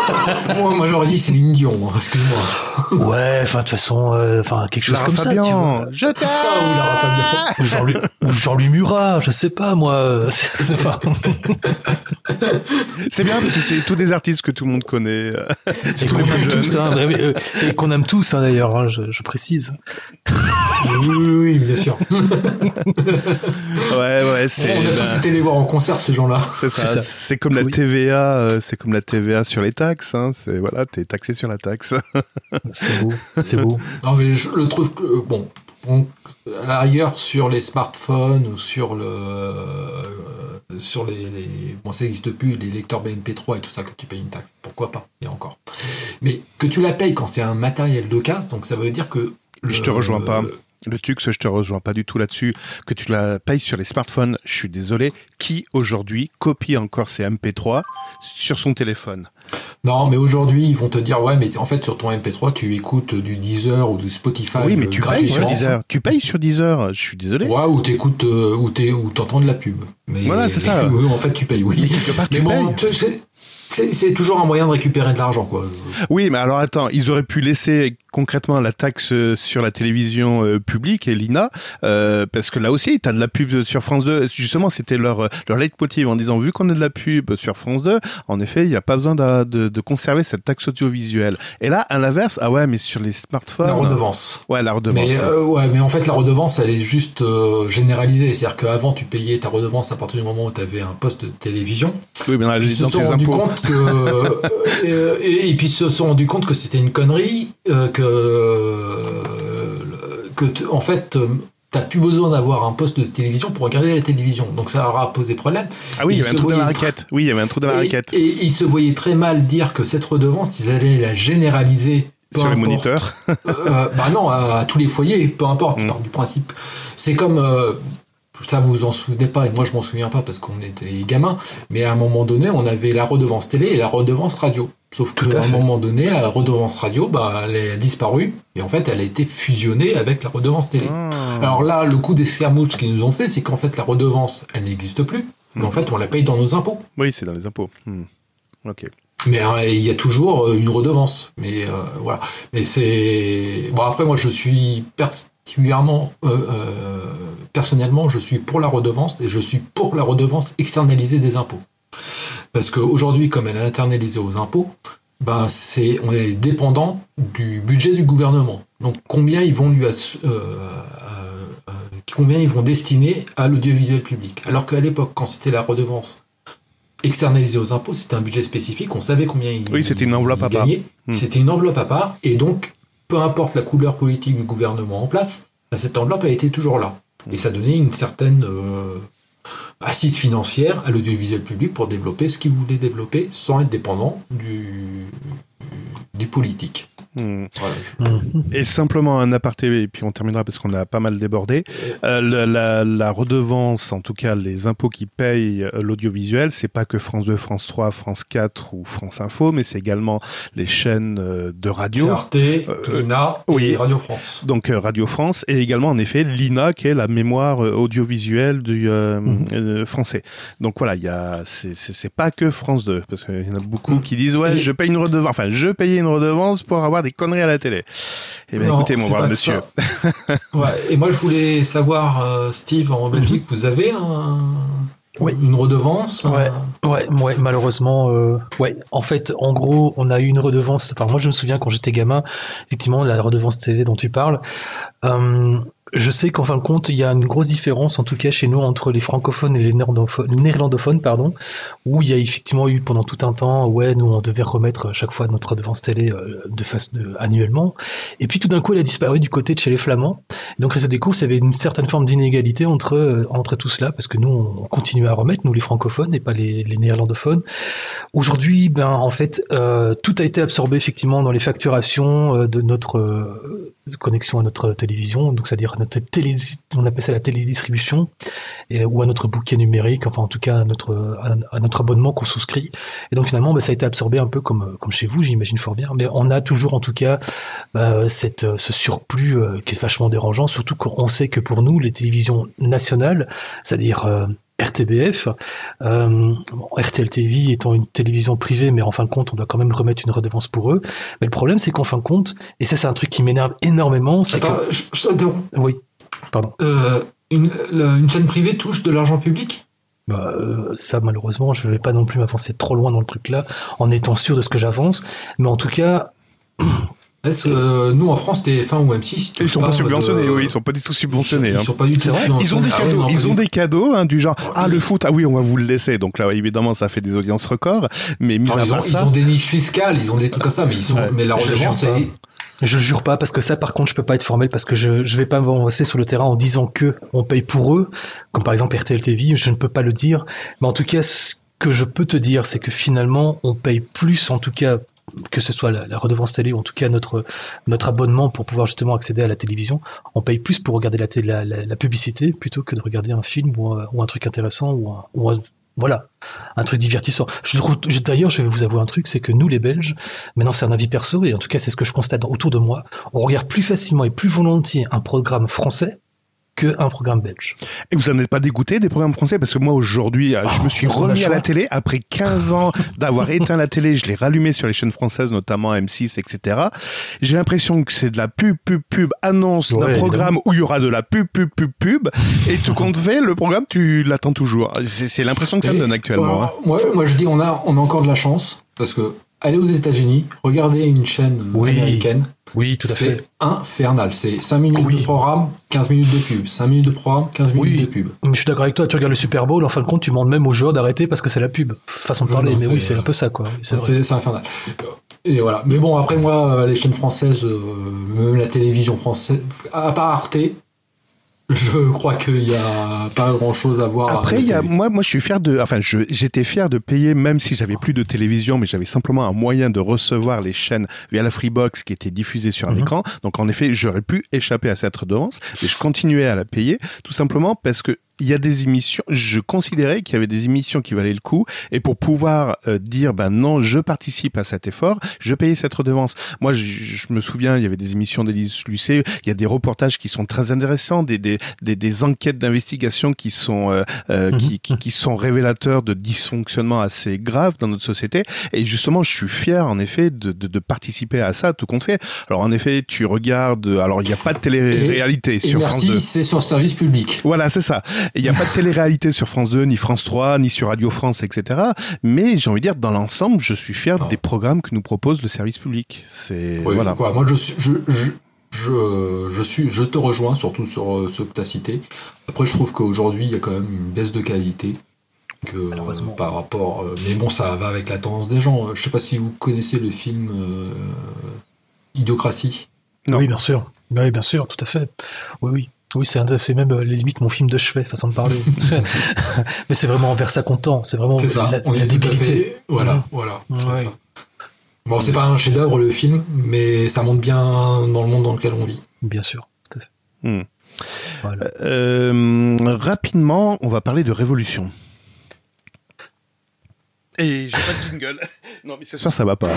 moi, moi, j'aurais dit Céline Dion, hein, excuse-moi. Ouais, enfin, de toute façon, euh, enfin, quelque chose Lara comme ça, tu Fabian, vois. je t'aime Ah, ou Lara Fabian. Ou Jean-Louis, ou Jean-Louis Murat, je sais pas, moi. euh, c'est- c'est pas- C'est bien parce que c'est tous des artistes que tout le monde connaît. euh, les tous, jeunes. hein, euh, et qu'on aime tous hein, d'ailleurs, hein, je, je précise. Oui, oui, oui, bien sûr. Ouais, ouais, c'est. on a tous été les voir en concert, ces gens-là. C'est ça. C'est comme la Oui. TVA, euh, c'est comme la TVA sur les taxes. Hein. C'est voilà, t'es taxé sur la taxe. C'est beau, c'est beau. Non, mais je le trouve que, euh, bon, on- à la rigueur, sur les smartphones ou sur le. euh, sur les, les- Bon, ça n'existe plus, les lecteurs BMP3 et tout ça, que tu payes une taxe. Pourquoi pas Et encore. Mais que tu la payes quand c'est un matériel d'occasion, donc ça veut dire que. Je le- te rejoins pas. Le truc, je te rejoins pas du tout là-dessus. Que tu la payes sur les smartphones, je suis désolé. Qui aujourd'hui copie encore ses MP3 sur son téléphone? Non, mais aujourd'hui, ils vont te dire, ouais, mais en fait, sur ton MP3, tu écoutes du Deezer ou du Spotify. Oui, mais euh, tu payes sur. Deezer. Tu payes sur Deezer. Je suis désolé. Ouais, ou t'écoutes, euh, ou t'entends de la pub. Mais, Voilà, c'est ça. En fait, tu payes, oui. Mais quelque part, Mais tu bon, payes. Tu- c'est- toujours un moyen de récupérer de l'argent, quoi. Oui, mais alors attends, ils auraient pu laisser concrètement la taxe euh, sur la télévision euh, publique et l'INA, euh, parce que là aussi, t'as de la pub sur France 2. Justement, c'était leur leur leitmotiv en disant vu qu'on a de la pub sur France 2, en effet, il n'y a pas besoin de, de, de conserver cette taxe audiovisuelle. Et là, à l'inverse, ah ouais, mais sur les smartphones, La redevance. ouais, la redevance. Mais, ouais, mais en fait, la redevance, elle est juste généralisée. C'est-à-dire qu'avant, tu payais ta redevance à partir du moment où tu avais un poste de télévision. oui, mais dans, ils se sont rendus impôts. Compte que euh, euh, et, et puis ils se sont rendus compte que c'était une connerie euh, que en fait t'as plus besoin d'avoir un poste de télévision pour regarder la télévision donc ça leur a posé problème Ah oui, il y avait un trou dans la raquette. Oui, il y avait un trou dans la et, raquette. et ils se voyaient très mal dire que cette redevance ils allaient la généraliser Sur les moniteurs. Euh, bah non, à, à tous les foyers, peu importe, Mm. pars du principe. C'est comme, euh, ça vous vous en souvenez pas, et moi je m'en souviens pas parce qu'on était gamins, mais à un moment donné, on avait la redevance télé et la redevance radio. Sauf Tout à qu'à un fait. moment donné, la redevance radio, bah, elle a disparu, et en fait, elle a été fusionnée avec la redevance télé. Ah. Alors là, le coup d'escarmouche qu'ils nous ont fait, c'est qu'en fait, la redevance, elle n'existe plus, mais en fait, on la paye dans nos impôts. Oui, c'est dans les impôts. Hmm. Ok. Mais euh, il y a toujours euh, une redevance. Mais euh, voilà. Mais c'est bon. Après, moi, je suis particulièrement euh, euh, personnellement, je suis pour la redevance et je suis pour la redevance externalisée des impôts. Parce qu'aujourd'hui, comme elle est internalisée aux impôts, ben c'est on est dépendant du budget du gouvernement. Donc combien ils vont lui euh, combien ils vont destiner à l'audiovisuel public? Alors qu'à l'époque, quand c'était la redevance externalisée aux impôts, c'était un budget spécifique, on savait combien il Oui, c'était une enveloppe à part. Hmm. C'était une enveloppe à part, et donc, peu importe la couleur politique du gouvernement en place, ben, cette enveloppe a été toujours là. Et ça donnait une certaine, euh, assise financière à l'audiovisuel public pour développer ce qu'il voulait développer sans être dépendant du, du politique. Hmm. Et simplement un aparté, et puis on terminera parce qu'on a pas mal débordé. Euh, la, la, redevance, en tout cas les impôts qui payent euh, l'audiovisuel, c'est pas que France 2, France 3, France 4 ou France Info, mais c'est également les chaînes euh, de radio. Arte, l'INA et Radio France. Donc Radio France et également en effet l'INA qui est la mémoire audiovisuelle du mmh. français. Donc voilà, il y a c'est pas que France 2 parce qu'il y en a beaucoup mmh. qui disent ouais, je paye une redevance, enfin je payais une redevance pour avoir des conneries à la télé. Eh bien, écoutez, mon brave monsieur. ouais, et moi, je voulais savoir, euh, Steve, en Belgique, vous avez un... Une redevance ouais, ouais, ouais, malheureusement, euh, ouais. En fait, en gros, on a eu une redevance. Enfin, moi, je me souviens quand j'étais gamin, effectivement, la redevance télé dont tu parles. Euh, je sais qu'en fin de compte, il y a une grosse différence, en tout cas chez nous, entre les francophones et les néerlandophones, pardon, où il y a effectivement eu pendant tout un temps, ouais, nous on devait remettre chaque fois notre redevance télé euh, de face de, annuellement, et puis tout d'un coup elle a disparu du côté de chez les flamands. Donc résultat des courses, il y avait une certaine forme d'inégalité entre euh, entre tout cela, parce que nous on continue à remettre, nous les francophones et pas les, les néerlandophones. Aujourd'hui, ben en fait, euh, tout a été absorbé effectivement dans les facturations de notre connexion à notre télévision, donc c'est-à-dire notre télé, on appelle ça la télédistribution, ou à notre bouquet numérique, enfin en tout cas à notre, à, notre abonnement qu'on souscrit. Et donc finalement, bah, ça a été absorbé un peu comme, comme chez vous, j'imagine fort bien, mais on a toujours en tout cas bah, cette, ce surplus euh, qui est vachement dérangeant, surtout qu'on sait que pour nous, les télévisions nationales, c'est-à-dire euh, RTBF, euh, RTL TV étant une télévision privée, mais en fin de compte, on doit quand même remettre une redevance pour eux. Mais le problème, c'est qu'en fin de compte, et ça, c'est un truc qui m'énerve énormément, c'est que... Je, je oui, pardon. Euh, une, chaîne privée touche de l'argent public? Bah, euh, ça malheureusement je ne vais pas non plus m'avancer trop loin dans le truc là en étant sûr de ce que j'avance mais en tout cas Est-ce que euh, nous en France, TF1 ou M6, ils, sont pas, subventionnés, oui, ils sont pas du tout subventionnés. Ils, hein. sont pas du tout Ils ont des cadeaux, ils ont des cadeaux hein, du genre ah le foot, ah oui, on va vous le laisser. Donc là, évidemment, ça fait des audiences records. Mais mis à ils, ont, ça, ils ont des niches fiscales, ils ont des trucs comme ça, mais ils sont, mais la redevance, c'est je jure pas parce que ça par contre je peux pas être formel parce que je je vais pas m'avancer sur le terrain en disant que on paye pour eux comme par exemple RTL TV je ne peux pas le dire mais en tout cas ce que je peux te dire c'est que finalement on paye plus en tout cas que ce soit la, redevance télé ou en tout cas notre notre abonnement pour pouvoir justement accéder à la télévision, on paye plus pour regarder la, la, publicité plutôt que de regarder un film ou un, truc intéressant ou un, voilà, un truc divertissant. D'ailleurs, je vais vous avouer un truc, c'est que nous, les Belges, maintenant c'est un avis perso, et en tout cas c'est ce que je constate autour de moi, on regarde plus facilement et plus volontiers un programme français qu'un programme belge. Et vous n'en êtes pas dégoûté des programmes français? Parce que moi aujourd'hui, euh, je me suis ah, remis à la télé après 15 ans d'avoir éteint la télé, je l'ai rallumé sur les chaînes françaises, notamment M6, etc. J'ai l'impression que c'est de la pub, pub, pub, annonce d'un programme où il y aura de la pub, pub, pub, pub, et tout compte fait, le programme, tu l'attends toujours. C'est l'impression que ça me donne actuellement. Hein. Moi, moi, je dis, on a, on a encore de la chance, parce que aller aux États-Unis, regarder une chaîne américaine, oui, tout à fait. C'est infernal. C'est 5 minutes de programme, 15 minutes de pub. 5 minutes de programme, 15 minutes de pub. Mais je suis d'accord avec toi, tu regardes le Super Bowl, en fin de compte, tu demandes même aux joueurs d'arrêter parce que c'est la pub. Façon de parler, mais oui, c'est un peu ça, quoi. C'est infernal. Et voilà. Mais bon, après, moi, les chaînes françaises, euh, même la télévision française, à part Arte, je crois qu'il n'y a pas grand chose à voir. Après, il y a, moi, moi, je suis fier de, enfin, j'étais fier de payer, même si j'avais plus de télévision, mais j'avais simplement un moyen de recevoir les chaînes via la Freebox qui étaient diffusées sur un mhm. écran. Donc, en effet, j'aurais pu échapper à cette redevance, mais je continuais à la payer, tout simplement parce que il y a des émissions, je considérais qu'il y avait des émissions qui valaient le coup, et pour pouvoir euh, dire, ben non, je participe à cet effort, je payais cette redevance. Moi, je, me souviens, il y avait des émissions d'Élise Lucet, il y a des reportages qui sont très intéressants, des, des, des, des enquêtes d'investigation qui sont euh, euh mhm. qui, qui, qui, sont révélateurs de dysfonctionnements assez graves dans notre société, et justement, je suis fier, en effet, de, de, de participer à ça, tout compte fait. Alors, en effet, tu regardes, alors il n'y a pas de télé-réalité sur France 2. c'est sur service public. Voilà, c'est ça. Il n'y a pas de télé-réalité sur France 2, ni France 3, ni sur Radio France, etc. Mais j'ai envie de dire, dans l'ensemble, je suis fier des programmes que nous propose le service public. C'est voilà. moi, je suis, je, je, je, suis, je te rejoins surtout sur euh, ce que tu as cité. Après, je trouve qu'aujourd'hui, il y a quand même une baisse de qualité. Que, euh, par rapport, euh, mais bon, ça va avec la tendance des gens. Je sais pas si vous connaissez le film Idiocratie. Oui, bien sûr. Oui, bien sûr, tout à fait. Oui, oui. Oui, c'est c'est même euh, limite mon film de chevet, façon de parler. Mais c'est vraiment envers ça qu'on tend. C'est vraiment ça, la, on la fait. Voilà, Mhm. voilà. Ouais. c'est ça. Bon, c'est pas un chef-d'œuvre le film, mais ça montre bien dans le monde dans lequel on vit. Bien sûr. tout à fait. Hmm. Voilà. Euh, rapidement, on va parler de révolution. Et j'ai pas de jingle. Non, mais ce soir, ça va pas.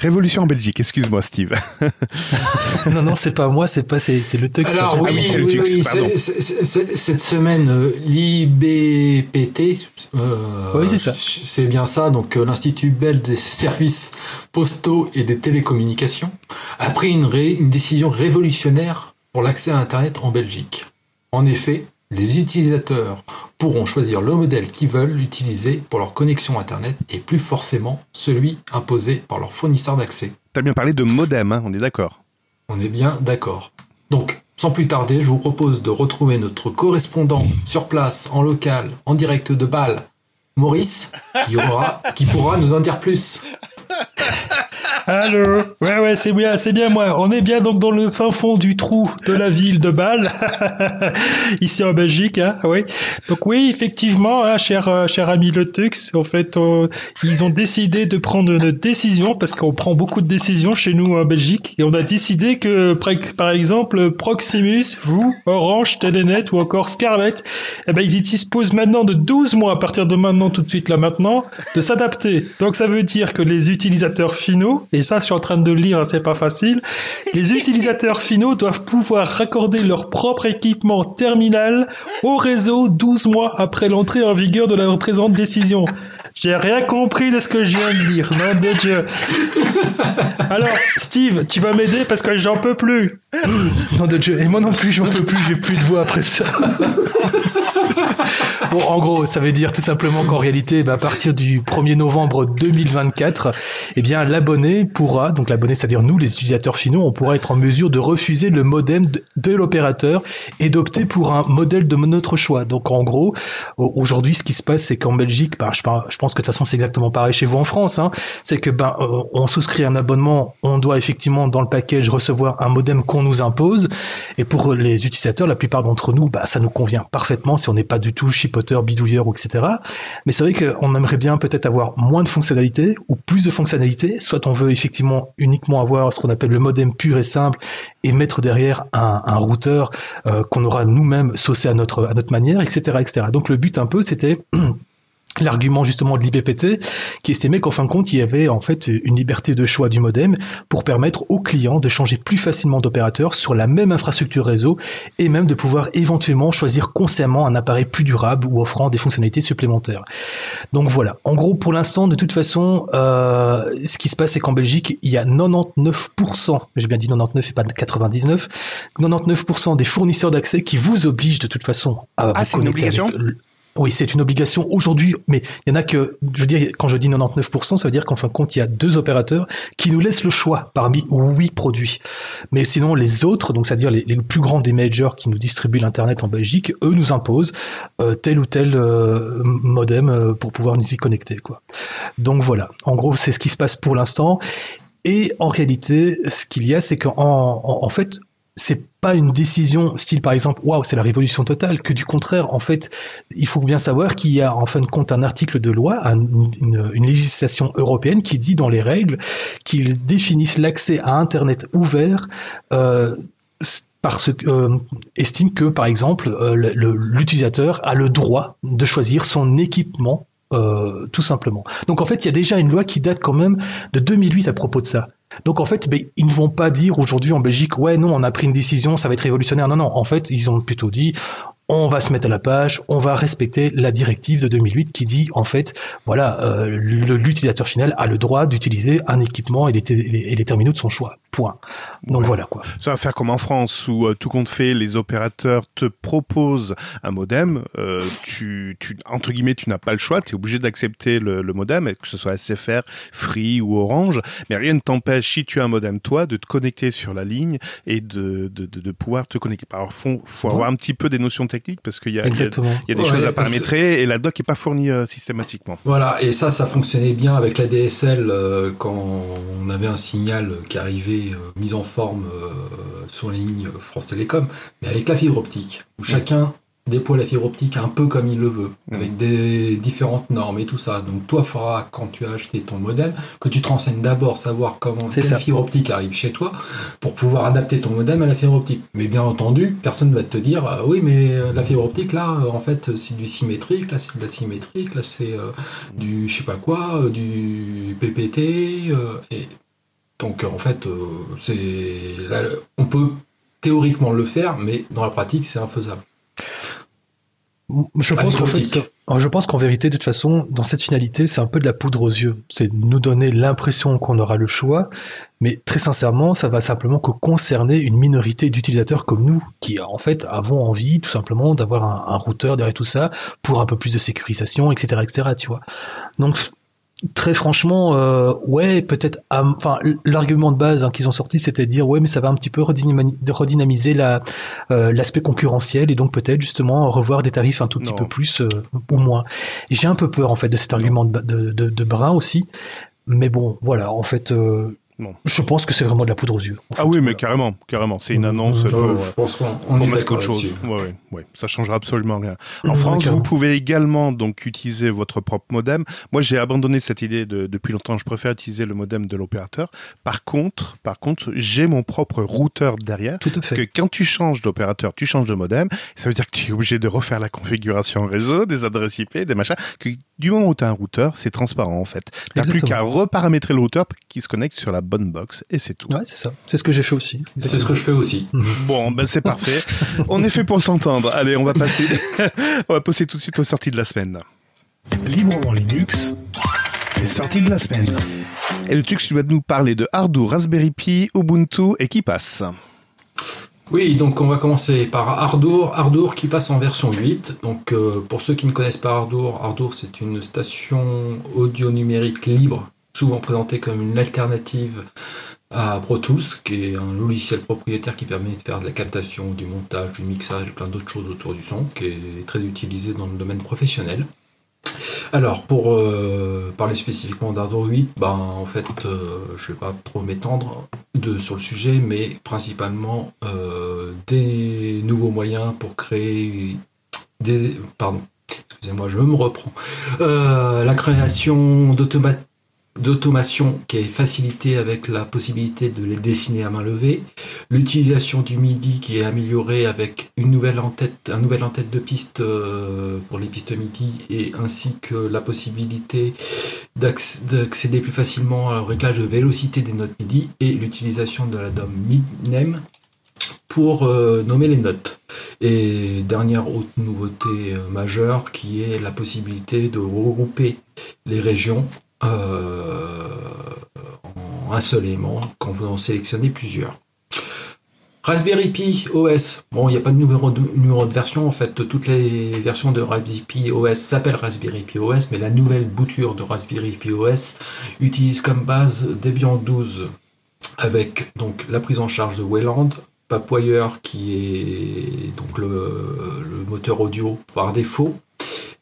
Révolution en Belgique, excuse-moi, Steve. non, non, c'est pas moi, c'est pas, c'est, c'est le texte. Alors oui, comment c'est le oui, Tux, oui, pardon. c'est- c'est- c'est- cette semaine, euh, l'IBPT, euh, Oui, c'est ça. C'est bien ça, donc euh, l'Institut belge des services postaux et des télécommunications a pris une, ré- une décision révolutionnaire pour l'accès à Internet en Belgique. En effet, les utilisateurs pourront choisir le modèle qu'ils veulent utiliser pour leur connexion Internet et plus forcément celui imposé par leur fournisseur d'accès. T'as bien parlé de modem, hein, on est d'accord. On est bien d'accord. Donc, sans plus tarder, je vous propose de retrouver notre correspondant sur place, en local, en direct de Bâle, Maurice, qui, aura, qui pourra nous en dire plus. Allô Ouais, ouais, c'est bien, c'est bien moi. On est bien donc dans le fin fond du trou de la ville de Bâle, ici en Belgique, hein, oui. Donc oui, effectivement, hein, cher, euh, cher ami Le Tux, en fait, ils ont décidé de prendre une décision, parce qu'on prend beaucoup de décisions chez nous en Belgique, et on a décidé que, par- exemple, Proximus, vous, Orange, Telenet ou encore Scarlett, eh ben, ils disposent maintenant de 12 mois, à partir de maintenant, tout de suite, là maintenant, de s'adapter. Donc ça veut dire que les utilisateurs finaux, et ça je suis en train de le lire, hein, c'est pas facile, les utilisateurs finaux doivent pouvoir raccorder leur propre équipement terminal au réseau 12 mois après l'entrée en vigueur de la présente décision. J'ai rien compris de ce que je viens de dire, nom de Dieu. Alors, Steve, tu vas m'aider parce que j'en peux plus. Nom de Dieu. Et moi non plus, j'en peux plus, j'ai plus de voix après ça. bon, en gros, ça veut dire tout simplement qu'en réalité, bah, à partir du 1er novembre 2024, eh bien, l'abonné pourra, donc l'abonné, c'est-à-dire nous, les utilisateurs finaux, on pourra être en mesure de refuser le modem de, l'opérateur et d'opter pour un modèle de notre choix. Donc, en gros, au- aujourd'hui, ce qui se passe, c'est qu'en Belgique, bah, je, je pense que de toute façon, c'est exactement pareil chez vous en France, hein, c'est que ben, euh, on souscrit un abonnement, on doit effectivement dans le package recevoir un modem qu'on nous impose, et pour les utilisateurs, la plupart d'entre nous, bah, ça nous convient parfaitement si on n'est pas du tout chipoteur, bidouilleur, ou etc. Mais c'est vrai qu'on aimerait bien peut-être avoir moins de fonctionnalités ou plus de fonctionnalités, soit on veut effectivement uniquement avoir ce qu'on appelle le modem pur et simple et mettre derrière un, un routeur euh, qu'on aura nous-mêmes saucé à notre, à notre manière, etc., etc. Donc le but un peu, c'était l'argument justement de l'IPPT qui estimait qu'en fin de compte il y avait en fait une liberté de choix du modem pour permettre aux clients de changer plus facilement d'opérateur sur la même infrastructure réseau et même de pouvoir éventuellement choisir consciemment un appareil plus durable ou offrant des fonctionnalités supplémentaires. Donc voilà, en gros pour l'instant de toute façon euh, ce qui se passe c'est qu'en Belgique il y a 99%, j'ai bien dit 99 et pas 99, 99% des fournisseurs d'accès qui vous obligent de toute façon à Ah, vous une connecter avec obligation? le- oui, c'est une obligation aujourd'hui, mais il y en a que, je veux dire, quand je dis 99%, ça veut dire qu'en fin de compte, il y a deux opérateurs qui nous laissent le choix parmi huit produits. Mais sinon, les autres, donc c'est-à-dire les, plus grands des majors qui nous distribuent l'Internet en Belgique, eux nous imposent euh, tel ou tel euh, modem euh, pour pouvoir nous y connecter. Donc voilà, en gros, c'est ce qui se passe pour l'instant. Et en réalité, ce qu'il y a, c'est qu'en en, en fait, c'est pas une décision style par exemple waouh c'est la révolution totale que du contraire en fait il faut bien savoir qu'il y a en fin de compte un article de loi un- une, législation européenne qui dit dans les règles qu'ils définissent l'accès à internet ouvert euh, parce que euh, estime que par exemple euh, l'utilisateur a le droit de choisir son équipement euh, tout simplement. Donc en fait, il y a déjà une loi qui date quand même de 2008 à propos de ça. Donc en fait, ils ne vont pas dire aujourd'hui en Belgique, ouais, non, on a pris une décision, ça va être révolutionnaire. Non, non, en fait, ils ont plutôt dit, on va se mettre à la page, on va respecter la directive de 2008 qui dit, en fait, voilà, euh, l'utilisateur final a le droit d'utiliser un équipement et les, terminaux de son choix. Point. Donc Ouais. voilà quoi. Ça va faire comme en France où euh, tout compte fait, les opérateurs te proposent un modem. euh, tu, tu, entre guillemets, tu n'as pas le choix. Tu es obligé d'accepter le, le modem, que ce soit SFR, Free ou Orange. Mais rien ne t'empêche, si tu as un modem, toi, de te connecter sur la ligne et de, de, de, de pouvoir te connecter. Alors, faut, faut avoir un petit peu des notions techniques parce qu'il y a, il y a, Exactement. il y a des Ouais, choses à paramétrer et la doc est pas fournie euh, systématiquement. Voilà, et ça, ça fonctionnait bien avec la DSL euh, quand on avait un signal qui arrivait euh, mise en forme euh, sur les lignes France Télécom, mais avec la fibre optique, où chacun déploie la fibre optique un peu comme il le veut, avec des différentes normes et tout ça. Donc toi, il faudra, quand tu as acheté ton modem, que tu te renseignes d'abord, savoir comment ça. fibre optique arrive chez toi, pour pouvoir adapter ton modem à la fibre optique. Mais bien entendu, personne ne va te dire, euh, oui, mais euh, la fibre optique, là, euh, en fait, c'est du symétrique, là, c'est de la symétrique, là, c'est euh, du je sais pas quoi, du PPT, et donc en fait, c'est on peut théoriquement le faire, mais dans la pratique, c'est infaisable. Je pense qu'en fait, je pense qu'en vérité, de toute façon, dans cette finalité, c'est un peu de la poudre aux yeux. C'est nous donner l'impression qu'on aura le choix, mais très sincèrement, ça va simplement que concerner une minorité d'utilisateurs comme nous, qui en fait avons envie tout simplement d'avoir un, un routeur derrière tout ça pour un peu plus de sécurisation, etc., etc. Tu vois. Donc Très franchement, euh, ouais, peut-être. Enfin, l'argument de base hein, qu'ils ont sorti, c'était de dire ouais, mais ça va un petit peu redynami- redynamiser la euh, l'aspect concurrentiel et donc peut-être justement revoir des tarifs un tout petit Non. peu plus euh, ou moins. J'ai un peu peur en fait de cet argument de, de, de, de Brun aussi. Mais bon, voilà, en fait, euh, Non. je pense que c'est vraiment de la poudre aux yeux. en Ah oui, mais carrément, carrément. C'est une annonce Mmh. pour, Euh, euh, je pense qu'on pour masquer autre chose. Ouais, ouais, ouais. Ça changera absolument rien. Mmh, En France, vous pouvez également donc utiliser votre propre modem. Moi, j'ai abandonné cette idée de- depuis longtemps. Je préfère utiliser le modem de l'opérateur. Par contre, par contre, j'ai mon propre routeur derrière. Tout à Parce fait. que quand tu changes d'opérateur, tu changes de modem, ça veut dire que tu es obligé de refaire la configuration réseau, des adresses IP, des machins. Que du moment où tu as un routeur, c'est transparent en fait. Tu plus Exactement. qu'à reparamétrer le routeur qui se connecte sur la bonne box et c'est tout. Ouais, c'est ça. C'est ce que j'ai fait aussi. C'est ce que je fais aussi. Bon, ben c'est parfait. On est fait pour s'entendre. Allez, on va passer, on va passer tout de suite aux sorties de la semaine. Librement Linux, les sorties de la semaine. Et le Tux, tu vas nous parler de Ardour, Raspberry Pi, Ubuntu et qui passe. Oui, donc on va commencer par Ardour. Ardour qui passe en version 8. Donc euh, pour ceux qui ne connaissent pas Ardour, Ardour c'est une station audio numérique libre, souvent présentée comme une alternative à Pro Tools, qui est un logiciel propriétaire qui permet de faire de la captation, du montage, du mixage plein d'autres choses autour du son, qui est très utilisé dans le domaine professionnel. Alors, pour euh, parler spécifiquement d'Ardour 8, ben, en fait, euh, je ne vais pas trop m'étendre sur le sujet, mais principalement euh, des nouveaux moyens pour créer des... Pardon, excusez-moi, je me reprends. La création d'automa- d'automation qui est facilitée avec la possibilité de les dessiner à main levée, l'utilisation du MIDI qui est améliorée avec une nouvelle un nouvel en-tête de piste euh, pour les pistes MIDI et ainsi que la possibilité d'acc- d'accéder plus facilement au réglage de vélocité des notes MIDI et l'utilisation de la DOM MIDNAME pour euh, nommer les notes. Et dernière autre nouveauté euh, majeure qui est la possibilité de regrouper les régions euh, en un seul aimant quand vous en sélectionnez plusieurs. Raspberry Pi OS. Bon, il n'y a pas de numéro, de version. En fait, toutes les versions de Raspberry Pi OS s'appellent Raspberry Pi OS, mais la nouvelle bouture de Raspberry Pi OS utilise comme base Debian 12 avec donc la prise en charge de Wayland, Papwire qui est donc le moteur audio par défaut.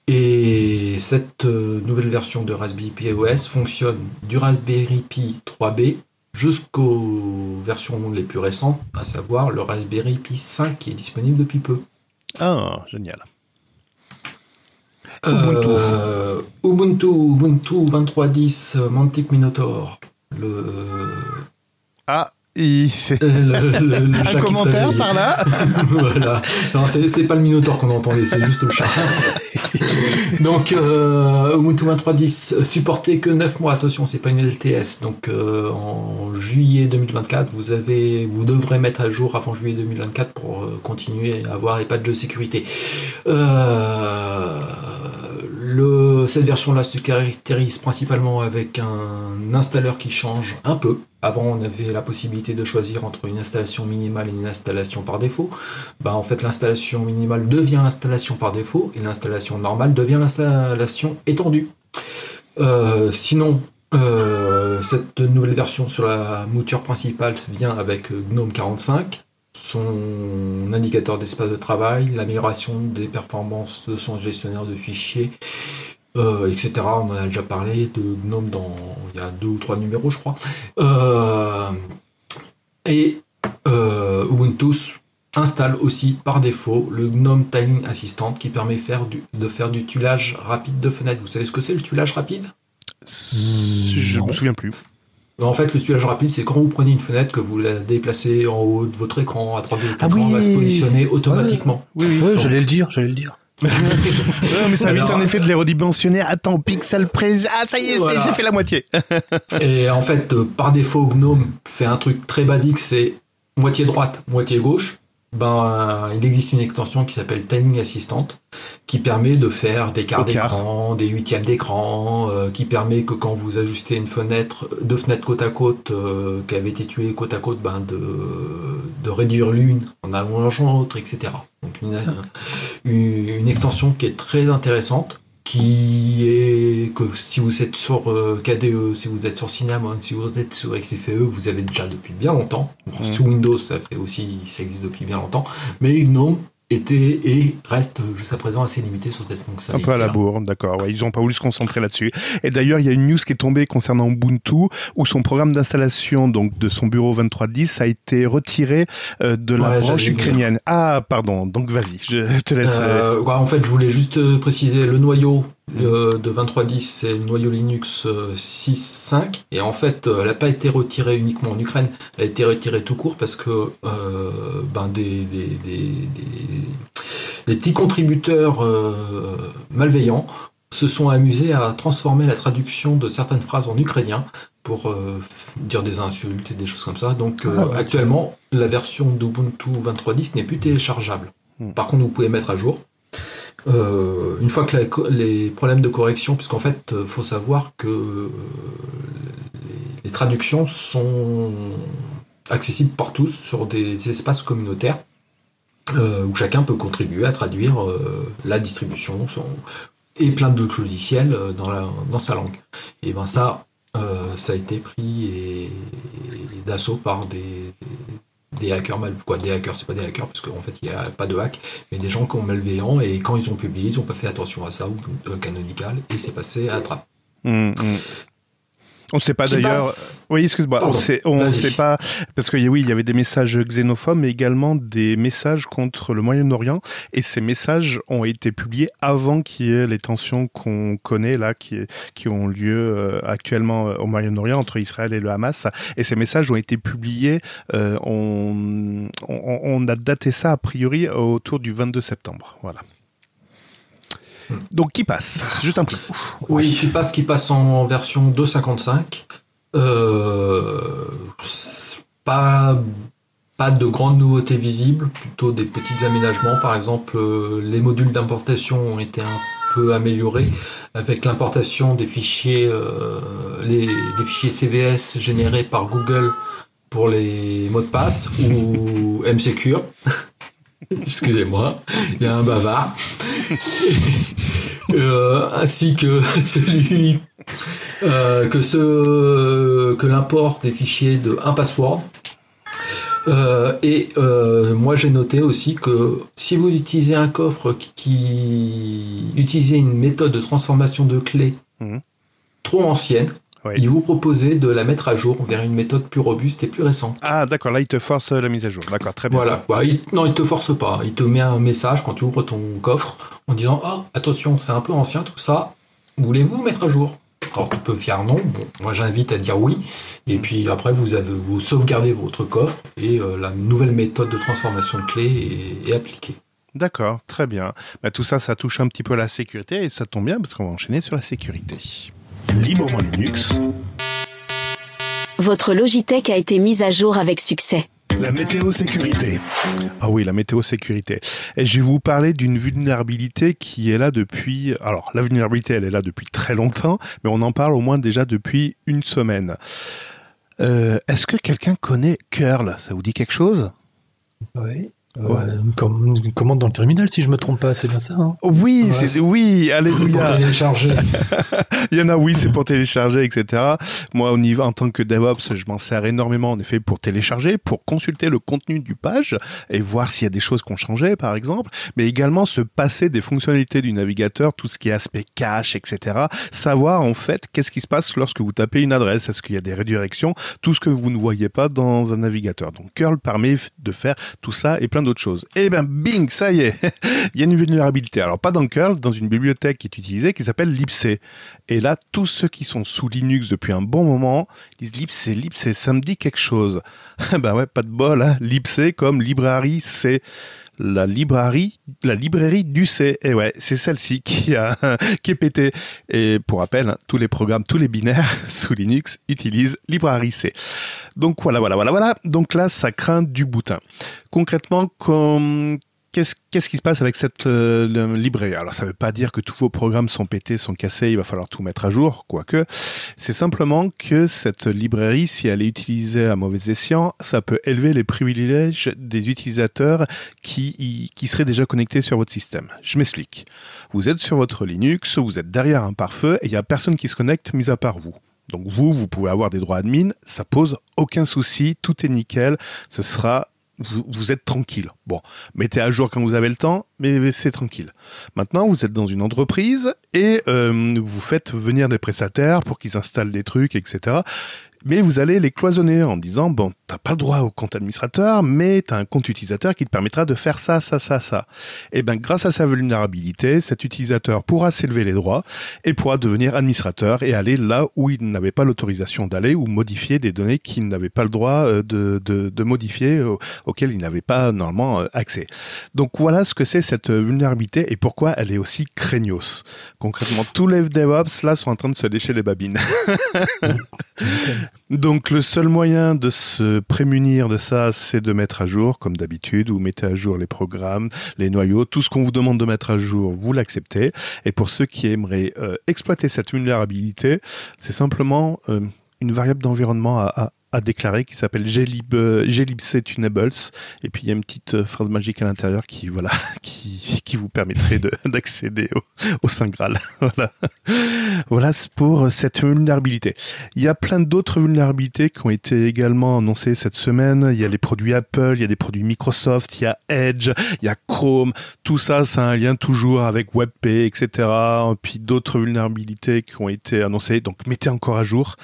Et cette euh, nouvelle version de Raspberry Pi OS fonctionne du Raspberry Pi 3B jusqu'aux versions les plus récentes, à savoir le Raspberry Pi 5 qui est disponible depuis peu. Ah, génial. Ubuntu. Ubuntu, Ubuntu 23.10 euh, Mantic Minotaur. Le, Il- c'est le- le- le chat un commentaire par là voilà. Non, c'est pas le Minotaur qu'on entendait, c'est juste le chat. donc, euh, Ubuntu 23.10, euh, supporté que 9 mois. Attention, c'est pas une LTS. Donc, euh, en juillet 2024, vous avez, vous devrez mettre à jour avant juillet 2024 pour euh, continuer à avoir les patchs de sécurité. Euh, cette version-là se caractérise principalement avec un installeur qui change un peu. Avant, on avait la possibilité de choisir entre une installation minimale et une installation par défaut. Bah, en fait, l'installation minimale devient l'installation par défaut et l'installation normale devient l'installation étendue. Euh, sinon, euh, cette nouvelle version sur la mouture principale vient avec GNOME 45, son indicateur d'espace de travail, l'amélioration des performances de son gestionnaire de fichiers, euh, etc. On en a déjà parlé de GNOME dans il y a deux ou trois numéros, je crois. Euh, Et euh, Ubuntu installe aussi par défaut le GNOME Tiling Assistant qui permet faire du- de faire du tuilage rapide de fenêtres. Vous savez ce que c'est le tuilage rapide? Je me souviens plus. En fait, le tuilage rapide, c'est quand vous prenez une fenêtre que vous la déplacez en haut de votre écran, à droite de votre Ah écran, oui. va se positionner automatiquement. Oui, oui. Ouais, j'allais le dire, j'allais le dire. Ouais, mais ça évite en effet de les redimensionner. Attends, pixel près. Ah, ça y est, Voilà. j'ai fait la moitié. Et en fait, euh, par défaut, GNOME fait un truc très basique, c'est moitié droite, moitié gauche. Ben, euh, il existe une extension qui s'appelle Timing Assistant, qui permet de faire des quarts d'écran, des huitièmes d'écran, euh, qui permet que quand vous ajustez une fenêtre, deux fenêtres côte à côte, euh, qui avaient été tuées côte à côte, ben de, de réduire l'une en allongeant l'autre, etc. Donc une, une, une extension qui est très intéressante, qui est que si vous êtes sur euh, KDE, si vous êtes sur Cinnamon, si vous êtes sur XFE, vous avez déjà depuis bien longtemps. Bon, Mm. Sous Windows, ça fait aussi, ça existe depuis bien longtemps. Mais GNOME était et reste jusqu'à présent assez limité sur cette Un fonctionnalité. peu à la bourre, d'accord. Ouais, ils n'ont pas voulu se concentrer là-dessus. Et d'ailleurs, il y a une news qui est tombée concernant Ubuntu, où son programme d'installation donc de son bureau 2310 a été retiré euh, de la Ouais, branche ukrainienne. Ah, pardon. Donc vas-y, je te laisse. euh, Euh, ouais, en fait, je voulais juste préciser le noyau euh, de 2310, c'est le noyau Linux euh, 6.5. Et en fait, euh, elle n'a pas été retirée uniquement en Ukraine, elle a été retirée tout court parce que euh, ben, des, des, des, des- des petits contributeurs euh, malveillants se sont amusés à transformer la traduction de certaines phrases en ukrainien pour euh, dire des insultes et des choses comme ça. Donc euh, Ah ouais. actuellement, la version d'Ubuntu 23.10 n'est plus téléchargeable. Hmm. Par contre, vous pouvez mettre à jour. Euh, une fois que les problèmes de correction, puisqu'en fait, il faut savoir que euh, les, traductions sont accessibles par tous sur des espaces communautaires euh, où chacun peut contribuer à traduire euh, la distribution et plein d'autres logiciels euh, dans, sa langue. Et ben ça, euh, ça a été pris d'assaut par des, des, hackers mal quoi des hackers c'est pas des hackers parce qu'en fait il n'y a pas de hack mais des gens qui ont malveillants et quand ils ont publié ils n'ont pas fait attention à ça ou euh, canonical et c'est passé à la trappe hum, hum. On ne sait pas d'ailleurs. passe- Oui, excuse-moi. On sait, on sait pas parce que oui, il y avait des messages xénophobes, mais également des messages contre le Moyen-Orient. Et ces messages ont été publiés avant qu'il y ait les tensions qu'on connaît là, qui, qui ont lieu euh, actuellement euh, au Moyen-Orient entre Israël et le Hamas. Et ces messages ont été publiés. euh, on, on, on a daté ça a priori autour du 22 septembre. Voilà. Donc qui passe? Juste un peu. Oui, qui passe, qui passe en version 2.55. Euh, pas de grandes nouveautés visibles, plutôt des petits aménagements. Par exemple, euh, les modules d'importation ont été un peu améliorés avec l'importation des fichiers, euh, les, des fichiers CVS générés par Google pour les mots de passe ou MSecure. Excusez-moi, il y a un bavard. Euh, ainsi que celui euh, que ce que l'import des fichiers de un password. Euh, et moi j'ai noté aussi que si vous utilisez un coffre qui, qui utilisait une méthode de transformation de clés Mhm. trop ancienne, Oui. il vous proposait de la mettre à jour vers une méthode plus robuste et plus récente. Ah d'accord, là il te force la mise à jour. D'accord, très bien. Voilà. Bah, il, non, il te force pas. Il te met un message quand tu ouvres ton coffre en disant Ah, attention, c'est un peu ancien tout ça. Voulez-vous mettre à jour? Alors tu peux faire non. Bon, moi j'invite à dire oui. Et puis après, vous, avez, vous sauvegardez votre coffre et euh, la nouvelle méthode de transformation de clé est, est appliquée. D'accord, très bien. Bah, tout ça, ça touche un petit peu à la sécurité et ça tombe bien parce qu'on va enchaîner sur la sécurité. Librement Linux, Votre Logitech a été mise à jour avec succès. la météo sécurité. Ah oui, la météo sécurité. Et je vais vous parler d'une vulnérabilité qui est là depuis. Alors, la vulnérabilité, elle est là depuis très longtemps, mais on en parle au moins déjà depuis une semaine. Euh, Est-ce que quelqu'un connaît curl? Ça vous dit quelque chose? Oui. Euh, comme, une commande dans le terminal, si je me trompe pas, c'est bien ça. Hein Oui, Ouais, c'est oui, Pour télécharger. Il y en a, oui, c'est pour télécharger, etc. Moi, au niveau, en tant que DevOps, je m'en sers énormément, en effet, pour télécharger, pour consulter le contenu du page et voir s'il y a des choses qui ont changé, par exemple, mais également se passer des fonctionnalités du navigateur, tout ce qui est aspect cache, etc. Savoir, en fait, qu'est-ce qui se passe lorsque vous tapez une adresse. Est-ce qu'il y a des redirections? Tout ce que vous ne voyez pas dans un navigateur. Donc, curl permet de faire tout ça et plein d'autres choses. Et ben, bing, ça y est. Il y a une vulnérabilité. Alors, pas dans curl, dans une bibliothèque qui est utilisée, qui s'appelle libc. Et là, tous ceux qui sont sous Linux depuis un bon moment disent libc, libc, ça me dit quelque chose. ben ouais, pas de bol, hein. libc comme librairie C. La librairie, la librairie du C. Et ouais, c'est celle-ci qui a, qui est pétée. Et pour rappel, hein, tous les programmes, tous les binaires sous Linux utilisent librairie C. Donc voilà, voilà, voilà, voilà. Donc là, ça craint du boutin. Concrètement, comme qu'est-ce qui se passe avec cette euh, librairie Alors, ça veut pas dire que tous vos programmes sont pétés, sont cassés, il va falloir tout mettre à jour, quoique. C'est simplement que cette librairie, si elle est utilisée à mauvais escient, ça peut élever les privilèges des utilisateurs qui, qui seraient déjà connectés sur votre système. Je m'explique. Vous êtes sur votre Linux, vous êtes derrière un pare-feu et il y a personne qui se connecte, mis à part vous. Donc vous, vous pouvez avoir des droits admin, ça pose aucun souci, tout est nickel, ce sera vous, êtes tranquille. Bon, mettez à jour quand vous avez le temps, mais c'est tranquille. Maintenant, vous êtes dans une entreprise et euh, vous faites venir des prestataires pour qu'ils installent des trucs, etc. Mais vous allez les cloisonner en disant bon, t'as pas le droit au compte administrateur, mais t'as un compte utilisateur qui te permettra de faire ça, ça, ça, ça. Et ben, grâce à sa vulnérabilité, cet utilisateur pourra s'élever les droits et pourra devenir administrateur et aller là où il n'avait pas l'autorisation d'aller ou modifier des données qu'il n'avait pas le droit euh, de, de, de modifier, euh, auxquelles il n'avait pas normalement euh, accès. Donc voilà ce que c'est cette vulnérabilité et pourquoi elle est aussi craignos. Concrètement, tous les DevOps là sont en train de se lécher les babines. Donc le seul moyen de se prémunir de ça, c'est de mettre à jour, comme d'habitude, vous mettez à jour les programmes, les noyaux, tout ce qu'on vous demande de mettre à jour, vous l'acceptez. Et pour ceux qui aimeraient euh, exploiter cette vulnérabilité, c'est simplement euh, une variable d'environnement à, à, à déclarer qui s'appelle glib, euh, glibc tunables. Et puis il y a une petite euh, phrase magique à l'intérieur qui voilà qui, qui vous permettrait de- d'accéder au, au Saint Graal. voilà. Voilà c'est pour cette vulnérabilité. Il y a plein d'autres vulnérabilités qui ont été également annoncées cette semaine. Il y a les produits Apple, il y a des produits Microsoft, il y a Edge, il y a Chrome. Tout ça, a un lien toujours avec WebP, etc. Puis d'autres vulnérabilités qui ont été annoncées. Donc mettez encore à jour.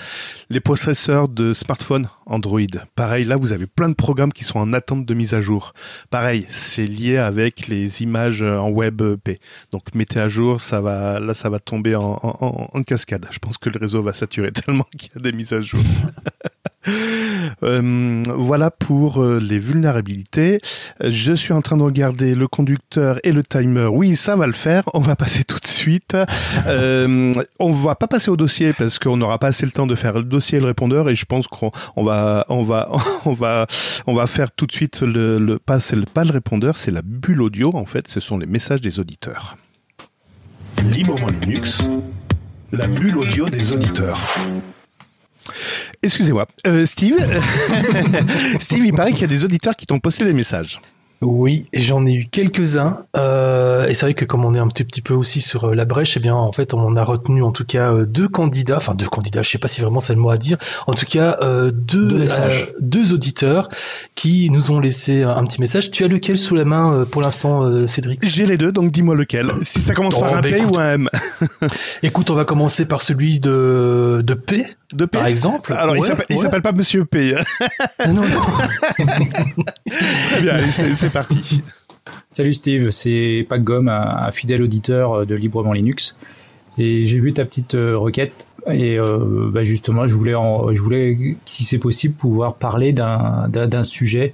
Les processeurs de smartphones Android. Pareil, là, vous avez plein de programmes qui sont en attente de mise à jour. Pareil, c'est lié avec les images en WebP. Donc mettez à jour, ça va, là, ça va tomber en- en- en cascade. Je pense que le réseau va saturer tellement qu'il y a des mises à jour. Euh, voilà pour euh, les vulnérabilités. Je suis en train de regarder le conducteur et le timer. Oui, ça va le faire. On va passer tout de suite. Euh, on va pas passer au dossier parce qu'on n'aura pas assez le temps de faire le dossier et le répondeur. Et je pense qu'on on va, on va, on va, on va faire tout de suite le, le pas, le, pas le répondeur, c'est la bulle audio. En fait, ce sont les messages des auditeurs. Librement Linux, la bulle audio des auditeurs. Excusez-moi, Euh, Steve. Steve, il paraît qu'il y a des auditeurs qui t'ont posté des messages. Oui, j'en ai eu quelques-uns. Euh, et c'est vrai que comme on est un petit, petit peu aussi sur euh, la brèche, eh bien, en fait, on a retenu en tout cas euh, deux candidats, enfin deux candidats, je sais pas si vraiment c'est le mot à dire. En tout cas, euh, deux, Deux euh, auditeurs qui nous ont laissé un petit message. Tu as lequel sous la main pour l'instant, Cédric? J'ai les deux, donc dis-moi lequel. Si ça commence Oh, par un bah, P écoute. ou un M. Écoute, on va commencer par celui de, de P, De P. par exemple. Alors, il Ouais, s'appelle- il ouais. s'appelle pas Monsieur P. Non, non. Très bien, c'est parti. Salut Steve, c'est Pac Gomme, un, fidèle auditeur euh, de Librement Linux. Et j'ai vu ta petite euh, requête et euh, bah, justement, je voulais, si c'est possible, pouvoir parler d'un sujet.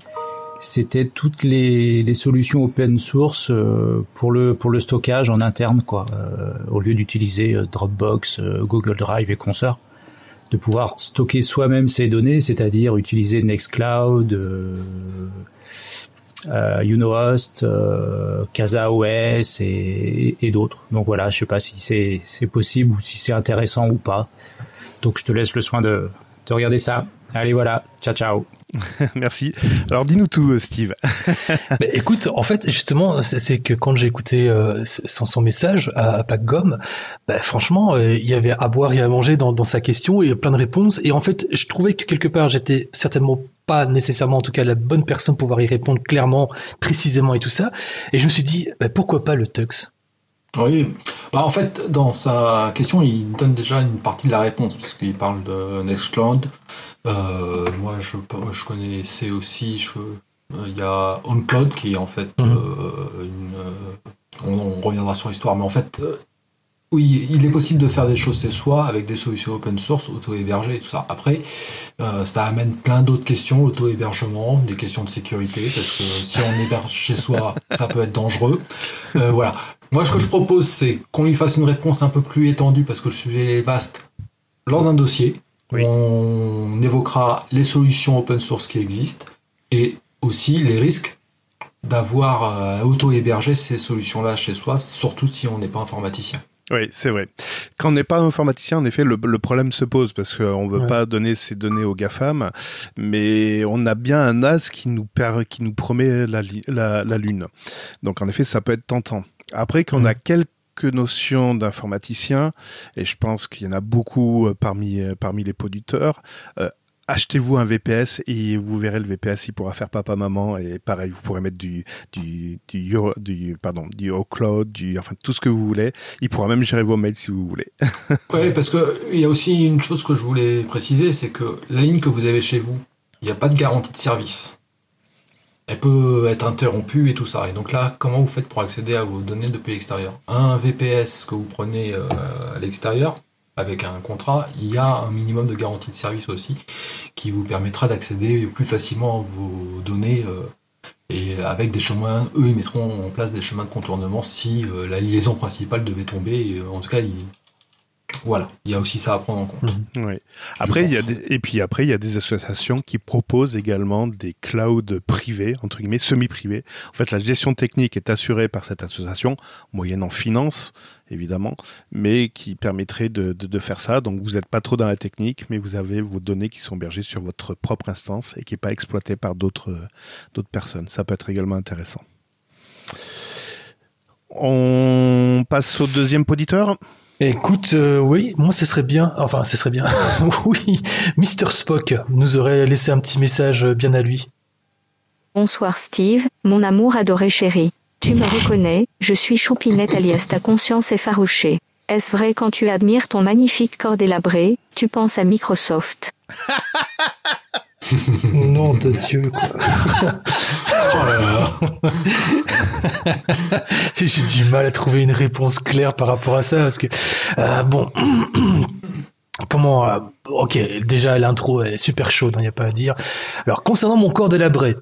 C'était toutes les, solutions open source pour le pour le stockage en interne, quoi. Au lieu d'utiliser Dropbox, Google Drive et consorts, de pouvoir stocker soi-même ses données, c'est-à-dire utiliser Nextcloud. Euh, Unohost, euh, CasaOS et, et d'autres. Donc voilà, je sais pas si c'est c'est possible ou si c'est intéressant ou pas. Donc je te laisse le soin de, de regarder ça. Allez, voilà. Ciao, ciao. Merci. Alors, dis-nous tout, euh, Steve. bah, écoute, en fait, justement, c'est que quand j'ai écouté euh, son, son, message à, à Pac Gomme, bah, franchement, euh, il y avait à boire et à manger dans, dans, sa question et plein de réponses. Et en fait, je trouvais que quelque part, j'étais certainement pas nécessairement, en tout cas, la bonne personne pour pouvoir y répondre clairement, précisément et tout ça. Et je me suis dit, bah, pourquoi pas le Tux? Oui, bah, en fait, dans sa question, il donne déjà une partie de la réponse, puisqu'il parle de Nextcloud. Euh, moi, je, je, connaissais aussi, il y a OnCloud qui est en fait mmh. euh, une, on, on, reviendra sur l'histoire, mais en fait, euh, oui, il est possible de faire des choses chez soi avec des solutions open source, auto-hébergées et tout ça. Après, euh, ça amène plein d'autres questions, l'auto-hébergement, des questions de sécurité, parce que si on héberge chez soi, ça peut être dangereux. Euh, voilà. Moi, ce que je propose, c'est qu'on lui fasse une réponse un peu plus étendue, parce que le sujet est vaste, lors d'un dossier. Oui. On évoquera les solutions open source qui existent et aussi les risques d'avoir euh, auto-hébergé ces solutions-là chez soi, surtout si on n'est pas informaticien. Oui, c'est vrai. Quand on n'est pas informaticien, en effet, le, le, problème se pose parce qu'on ne veut ouais. pas donner ces données aux GAFAM, mais on a bien un as qui nous, per, qui nous promet la, la, la, Lune. Donc, en effet, ça peut être tentant. Après, qu'on mmh. a quelques notions d'informaticien, et je pense qu'il y en a beaucoup parmi, parmi les producteurs, euh, achetez-vous un VPS et vous verrez le VPS, il pourra faire papa maman et pareil, vous pourrez mettre du du du, pardon du cloud, du enfin tout ce que vous voulez. Il pourra même gérer vos mails si vous voulez. oui, parce que il y a aussi une chose que je voulais préciser, c'est que la ligne que vous avez chez vous, il n'y a pas de garantie de service. Elle peut être interrompue et tout ça. Et donc là, comment vous faites pour accéder à vos données depuis l'extérieur? Un VPS que vous prenez euh, à l'extérieur, avec un contrat, il y a un minimum de garantie de service aussi qui vous permettra d'accéder plus facilement à vos données euh, et avec des chemins, eux ils mettront en place des chemins de contournement si euh, la liaison principale devait tomber. En tout cas, ils, voilà, il y a aussi ça à prendre en compte. Mmh. Oui. Après, il y a des, et puis après, il y a des associations qui proposent également des clouds privés, entre guillemets, semi-privés. En fait, la gestion technique est assurée par cette association, moyennant finance, évidemment, mais qui permettrait de, de, de faire ça. Donc, vous n'êtes pas trop dans la technique, mais vous avez vos données qui sont hébergées sur votre propre instance et qui n'est pas exploitée par d'autres d'autres personnes. Ça peut être également intéressant. On passe au deuxième poditeur. Écoute, euh, oui, moi ce serait bien, enfin ce serait bien, oui, Mr. Spock nous aurait laissé un petit message bien à lui. Bonsoir Steve, mon amour adoré chéri. Tu me reconnais, je suis Choupinette alias ta conscience effarouchée. Est-ce vrai quand tu admires ton magnifique corps délabré, tu penses à Microsoft? Nom de Dieu, quoi. oh J'ai du mal à trouver une réponse claire par rapport à ça parce que, euh, bon, comment. Euh, ok, déjà l'intro est super chaude, il hein, n'y a pas à dire. Alors concernant mon corps délabré,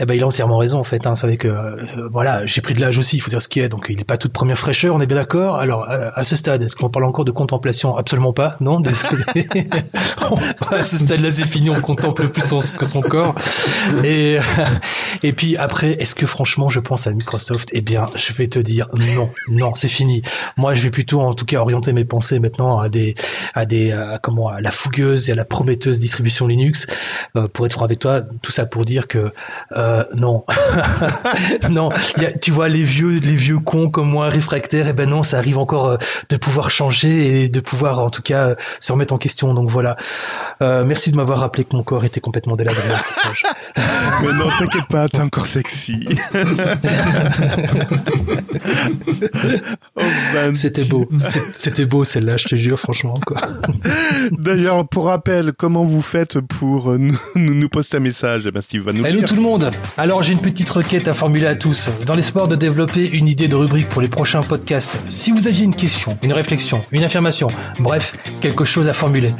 eh ben il a entièrement raison en fait. Hein, savez que euh, voilà, j'ai pris de l'âge aussi, il faut dire ce qui est, donc il n'est pas toute première fraîcheur, on est bien d'accord. Alors à, à, ce stade, est-ce qu'on parle encore de contemplation? Absolument pas, non? Désolé. à ce stade-là, c'est fini, on contemple plus que son corps. Et et puis après, est-ce que franchement, je pense à Microsoft? Eh bien, je vais te dire non, non, c'est fini. Moi, je vais plutôt, en tout cas, orienter mes pensées maintenant à des à des à, comment à la fougueuse et à la prometteuse distribution Linux. Euh, pour être franc avec toi, tout ça pour dire que euh, non, non, y a, tu vois les vieux, les vieux cons comme moi réfractaires, et eh ben non, ça arrive encore euh, de pouvoir changer et de pouvoir en tout cas se remettre en question. Donc voilà. Euh, merci de m'avoir rappelé que mon corps était complètement délabré. Mais non, t'inquiète pas, t'es encore sexy. oh, c'était beau, c'était beau celle-là, je te jure, franchement. Quoi. D'ailleurs, pour rappel, comment vous faites pour nous, nous poster un message? Eh ben, Steve va nous Hello dire. tout le monde Alors j'ai une petite requête à formuler à tous. Dans l'espoir de développer une idée de rubrique pour les prochains podcasts, si vous aviez une question, une réflexion, une affirmation, bref, quelque chose à formuler,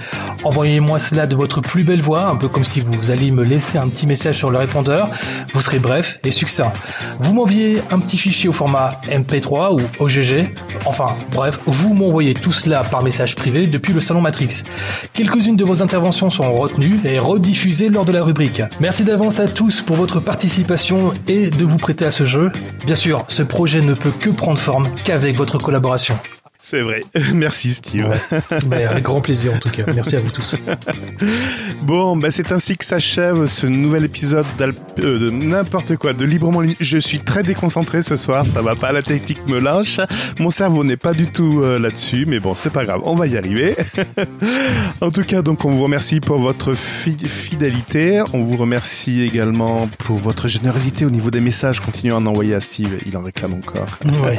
envoyez-moi cela de votre plus belle voix, un peu comme si vous alliez me laisser un petit message sur le répondeur. Vous serez bref et succinct. Vous m'envoyez un petit fichier au format MP3 ou OGG. Enfin, bref, vous m'envoyez tout cela par message privé depuis le salon Matrix. Quelques-unes de vos interventions seront retenues et rediffusées lors de la rubrique. Merci d'avance à tous pour votre participation et de vous prêter à ce jeu. Bien sûr, ce projet ne peut que prendre forme qu'avec votre collaboration. C'est vrai. Merci Steve. Ouais. bah, avec grand plaisir en tout cas. Merci à vous tous. Bon, bah c'est ainsi que s'achève ce nouvel épisode euh, de n'importe quoi, de Librement Libre. Je suis très déconcentré ce soir, ça va pas, la technique me lâche. Mon cerveau n'est pas du tout euh, là-dessus, mais bon, c'est pas grave, on va y arriver. en tout cas, donc on vous remercie pour votre fi- fidélité. On vous remercie également pour votre générosité au niveau des messages. Continuez à en envoyer à Steve, il en réclame encore. Ouais.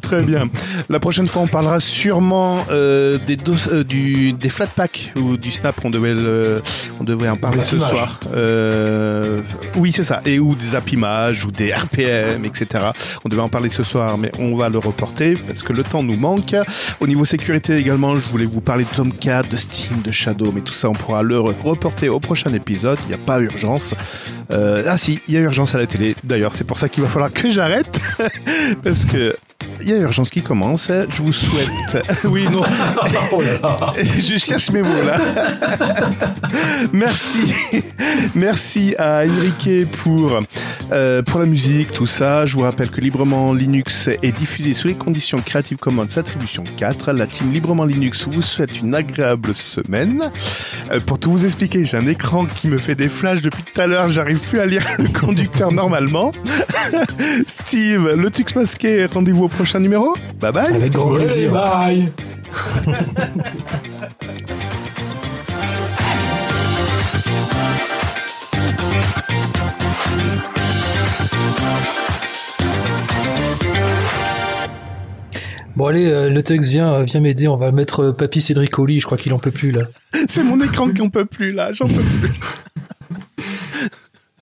Très bien. La prochaine fois, on parlera sûrement euh, des, dos- euh, du, des flat packs ou du snap. On devait, le, on devait en parler ce soir. Euh, oui, c'est ça. Et ou des appimages ou des RPM, etc. On devait en parler ce soir, mais on va le reporter parce que le temps nous manque. Au niveau sécurité également, je voulais vous parler de Tomcat, de Steam, de Shadow, mais tout ça, on pourra le re- reporter au prochain épisode. Il n'y a pas urgence. Ah si, il y a urgence à la télé. D'ailleurs, c'est pour ça qu'il va falloir que j'arrête parce que il y a urgence qui commence. Je vous souhaite. oui, non. Oh là. Je cherche mes mots là. Merci. Merci à Enrique pour, euh, pour la musique, tout ça. Je vous rappelle que Librement Linux est diffusé sous les conditions Creative Commons Attribution 4. La team Librement Linux vous souhaite une agréable semaine. Euh, pour tout vous expliquer, j'ai un écran qui me fait des flashs depuis tout à l'heure. J'arrive plus à lire le conducteur normalement. Steve, le Tux masqué, rendez-vous au prochain numéro. Bye bye. Avec grand Ouais, plaisir. bye. Bon allez, euh, le Tux vient, vient m'aider, on va mettre euh, Papy Cédric au lit, je crois qu'il en peut plus là. C'est mon écran qui en peut plus là, j'en peux plus.